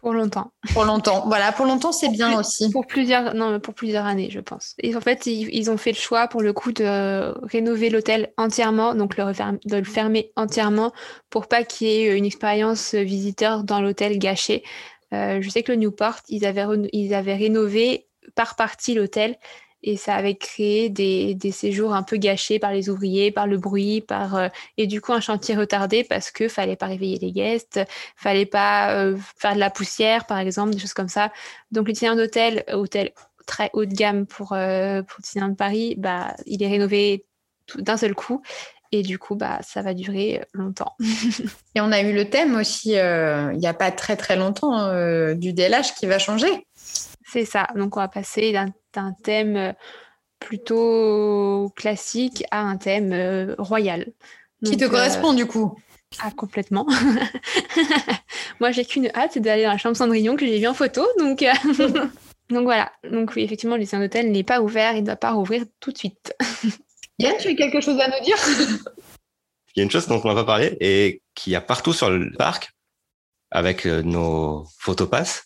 Pour longtemps. Pour longtemps. Voilà, pour longtemps, c'est bien aussi. Pour plusieurs, non, pour plusieurs années, je pense. Et en fait, ils, ont fait le choix, pour le coup, de rénover l'hôtel entièrement, donc de le fermer entièrement pour pas qu'il y ait une expérience visiteur dans l'hôtel gâchée. Euh, je sais que le Newport, ils avaient, ils avaient rénové par partie l'hôtel et ça avait créé des, des, séjours un peu gâchés par les ouvriers, par le bruit, par euh, et du coup un chantier retardé parce que fallait pas réveiller les guests, fallait pas euh, faire de la poussière par exemple, des choses comme ça. Donc le designers d'hôtel, hôtel très haut de gamme pour euh, pour de Paris, bah il est rénové d'un seul coup. Et du coup, bah, ça va durer longtemps. *laughs* et on a eu le thème aussi, il n'y a pas très très longtemps, du DLH qui va changer. C'est ça. Donc, on va passer d'un thème euh, plutôt classique à un thème euh, royal. qui te correspond du coup ah, complètement. *laughs* Moi, j'ai qu'une hâte, c'est d'aller dans la chambre Cendrillon que j'ai vue en photo. Donc, euh, *laughs* donc voilà. Donc oui, effectivement, le lycée d'hôtel n'est pas ouvert, il ne doit pas rouvrir tout de suite. *laughs* Yann, tu as quelque chose à nous dire? Il y a une chose dont on n'a pas parlé et qui y a partout sur le parc avec nos photopasses.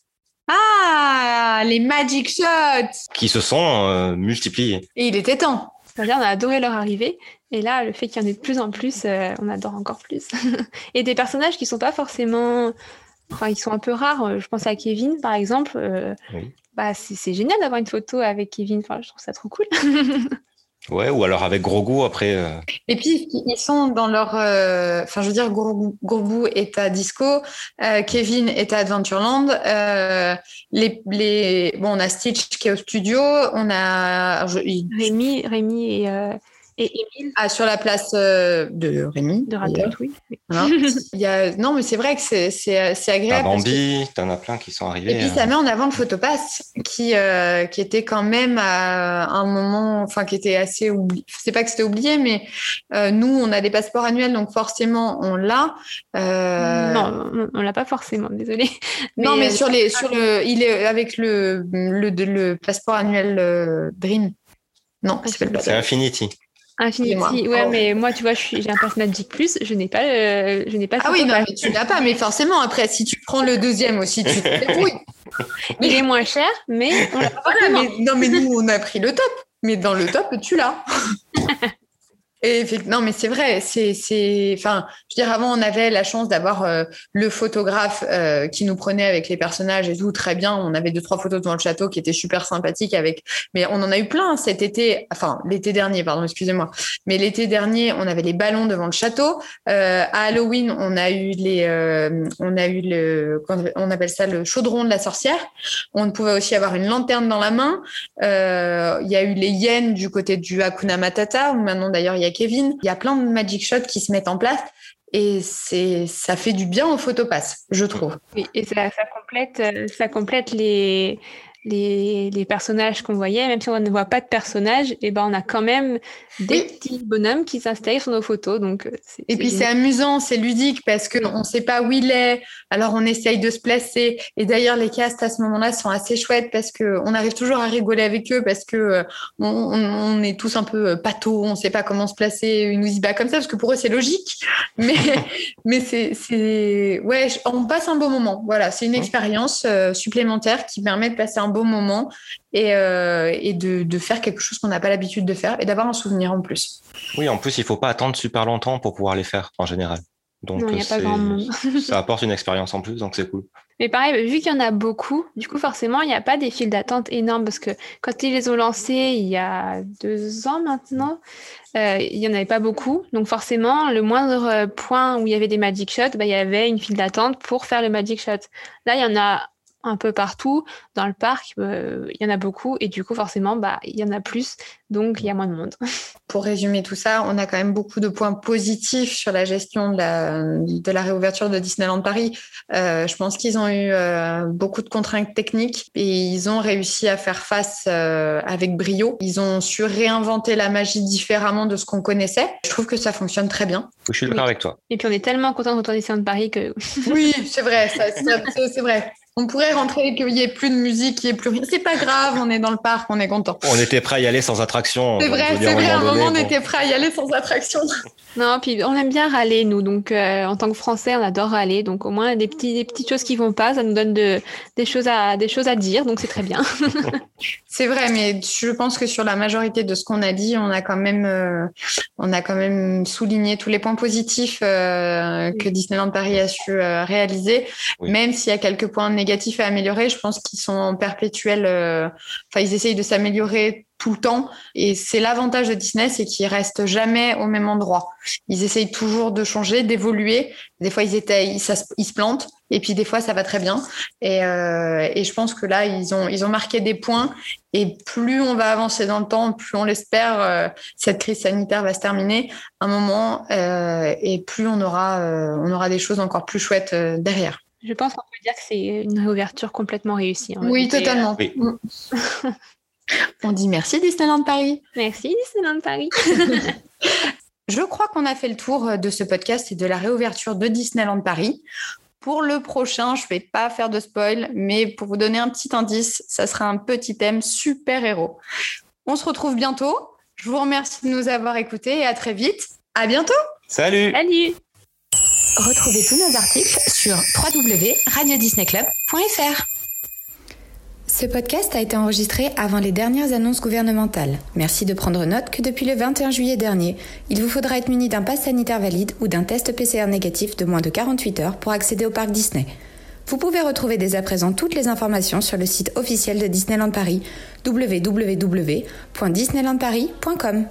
Ah, les magic shots Qui se sont euh, multipliés. Et il était temps. on a adoré leur arrivée. Et là, le fait qu'il y en ait de plus en plus, euh, on adore encore plus. *laughs* et des personnages qui sont pas forcément. Enfin, ils sont un peu rares. Euh, je pense à Kevin, par exemple. bah, c'est génial d'avoir une photo avec Kevin. Enfin, je trouve ça trop cool. *laughs* Ouais, ou alors avec Grogu après. Euh. Et puis ils sont dans leur, euh, enfin je veux dire Grogu, est à Disco, euh, Kevin est à Adventureland, les, les, bon on a Stitch qui est au studio, on a Rémi, Rémi et et Émile Ah, sur la place euh, de Rémi. De Ratatouille. *laughs* Il y a... Non, mais c'est vrai que c'est, c'est, c'est agréable. T'as Bambi, que... t'en as plein qui sont arrivés. Et puis, ça euh. met en avant le photopass, qui, euh, qui était quand même à un moment, enfin, qui était assez oublié. C'est pas que c'était oublié, mais nous, on a des passeports annuels, donc forcément, on l'a. Non, on l'a pas forcément, désolé. Non, mais sur, les, sur le. Il est avec le, le, le passeport annuel Dream. Non, c'est Infinity. Infinity, ouais, mais moi, tu vois, j'ai un pass Magic Plus, je n'ai pas, je n'ai pas. Ah oui, non, mais tu l'as pas, mais forcément, après, si tu prends le deuxième aussi, tu te *laughs* Il est moins cher, mais, Non, mais nous, on a pris le top, mais dans le top, tu l'as. *laughs* Non, mais c'est vrai. C'est, enfin, je dire, avant, on avait la chance d'avoir euh, le photographe euh, qui nous prenait avec les personnages et tout très bien. On avait deux trois photos devant le château qui étaient super sympathiques avec. Mais on en a eu plein cet été, enfin l'été dernier, pardon, excusez-moi. Mais l'été dernier, on avait les ballons devant le château. Euh, à Halloween, on a eu les, on a eu le, on appelle ça le chaudron de la sorcière. On pouvait aussi avoir une lanterne dans la main. Il y a eu les hyènes du côté du Hakuna Matata maintenant d'ailleurs il y a Kevin. Il y a plein de magic shots qui se mettent en place et c'est ça fait du bien au photopass, je trouve. et ça, complète, euh, ça complète les, les, personnages qu'on voyait, même si on ne voit pas de personnages, et eh ben on a quand même des petits bonhommes qui s'installent sur nos photos. Donc, euh, et puis c'est amusant, c'est ludique parce qu'on ne sait pas où il est, alors on essaye de se placer. Et d'ailleurs, les castes à ce moment-là sont assez chouettes parce qu'on arrive toujours à rigoler avec eux parce que euh, on, est tous un peu euh, pato, on ne sait pas comment se placer, ils nous y bat comme ça parce que pour eux c'est logique. *laughs* Mais, mais c'est, ouais, on passe un beau moment. Voilà, c'est une expérience supplémentaire qui permet de passer un beau moment et, et de, de faire quelque chose qu'on n'a pas l'habitude de faire et d'avoir un souvenir en plus. Oui, en plus, il faut pas attendre super longtemps pour pouvoir les faire en général. Donc, *laughs* ça apporte une expérience en plus, donc c'est cool. Mais pareil, vu qu'il y en a beaucoup, du coup, forcément, il n'y a pas des files d'attente énormes parce que quand ils les ont lancés il y a deux ans maintenant, euh, il n'y en avait pas beaucoup. Donc, forcément, le moindre point où il y avait des Magic Shots, bah, il y avait une file d'attente pour faire le Magic Shot. Là, il y en a un peu partout. Dans le parc, euh, il y en a beaucoup et du coup, forcément, bah, il y en a plus, donc il y a moins de monde. *laughs* Pour résumer tout ça, on a quand même beaucoup de points positifs sur la gestion de la, de la réouverture de Disneyland Paris. Euh, je pense qu'ils ont eu euh, beaucoup de contraintes techniques et ils ont réussi à faire face avec brio. Ils ont su réinventer la magie différemment de ce qu'on connaissait. Je trouve que ça fonctionne très bien. Je suis d'accord avec toi. Et puis on est tellement content de retourner Disneyland Paris que... *laughs* oui, c'est vrai, c'est vrai. On pourrait rentrer, qu'il n'y ait plus de musique, qu'il n'y ait plus rien. C'est pas grave, on est dans le parc, on est content. On était prêt à y aller sans attraction. C'est vrai, c'est vrai, à un moment, on était prêt à y aller sans attraction. *laughs* Non, puis on aime bien râler, nous. Donc, euh, en tant que Français, on adore râler. Donc, au moins, des, petits, des petites choses qui vont pas, ça nous donne de, des, choses à, des choses à dire. Donc, c'est très bien. *laughs* c'est vrai, mais je pense que sur la majorité de ce qu'on a dit, on a quand même, euh, on a quand même souligné tous les points positifs euh, que Disneyland Paris a su réaliser, même s'il y a quelques points négatifs à améliorer. Je pense qu'ils sont en perpétuel. Enfin, ils essayent de s'améliorer tout le temps. Et c'est l'avantage de Disney, c'est qu'ils restent jamais au même endroit. Ils essayent toujours de changer, d'évoluer. Des fois, ils étaient, ils, se plantent, et puis des fois, ça va très bien. Et, euh, et, je pense que là, ils ont, ils ont marqué des points. Et plus on va avancer dans le temps, plus on l'espère, euh, cette crise sanitaire va se terminer un moment, euh, et plus on aura, euh, on aura des choses encore plus chouettes euh, derrière. Je pense qu'on peut dire que c'est une réouverture complètement réussie. Oui, totalement. Oui. Mm. *laughs* On dit merci Disneyland Paris. Merci Disneyland Paris. *laughs* Je crois qu'on a fait le tour de ce podcast et de la réouverture de Disneyland Paris. Pour le prochain, je ne vais pas faire de spoil, mais pour vous donner un petit indice, ça sera un petit thème super-héros. On se retrouve bientôt. Je vous remercie de nous avoir écoutés et à très vite. À bientôt. Salut. Salut. Retrouvez tous nos articles sur www.radiodisneyclub.fr. Ce podcast a été enregistré avant les dernières annonces gouvernementales. Merci de prendre note que depuis le 21 juillet dernier, il vous faudra être muni d'un pass sanitaire valide ou d'un test PCR négatif de moins de 48 heures pour accéder au parc Disney. Vous pouvez retrouver dès à présent toutes les informations sur le site officiel de Disneyland Paris www.disneylandparis.com.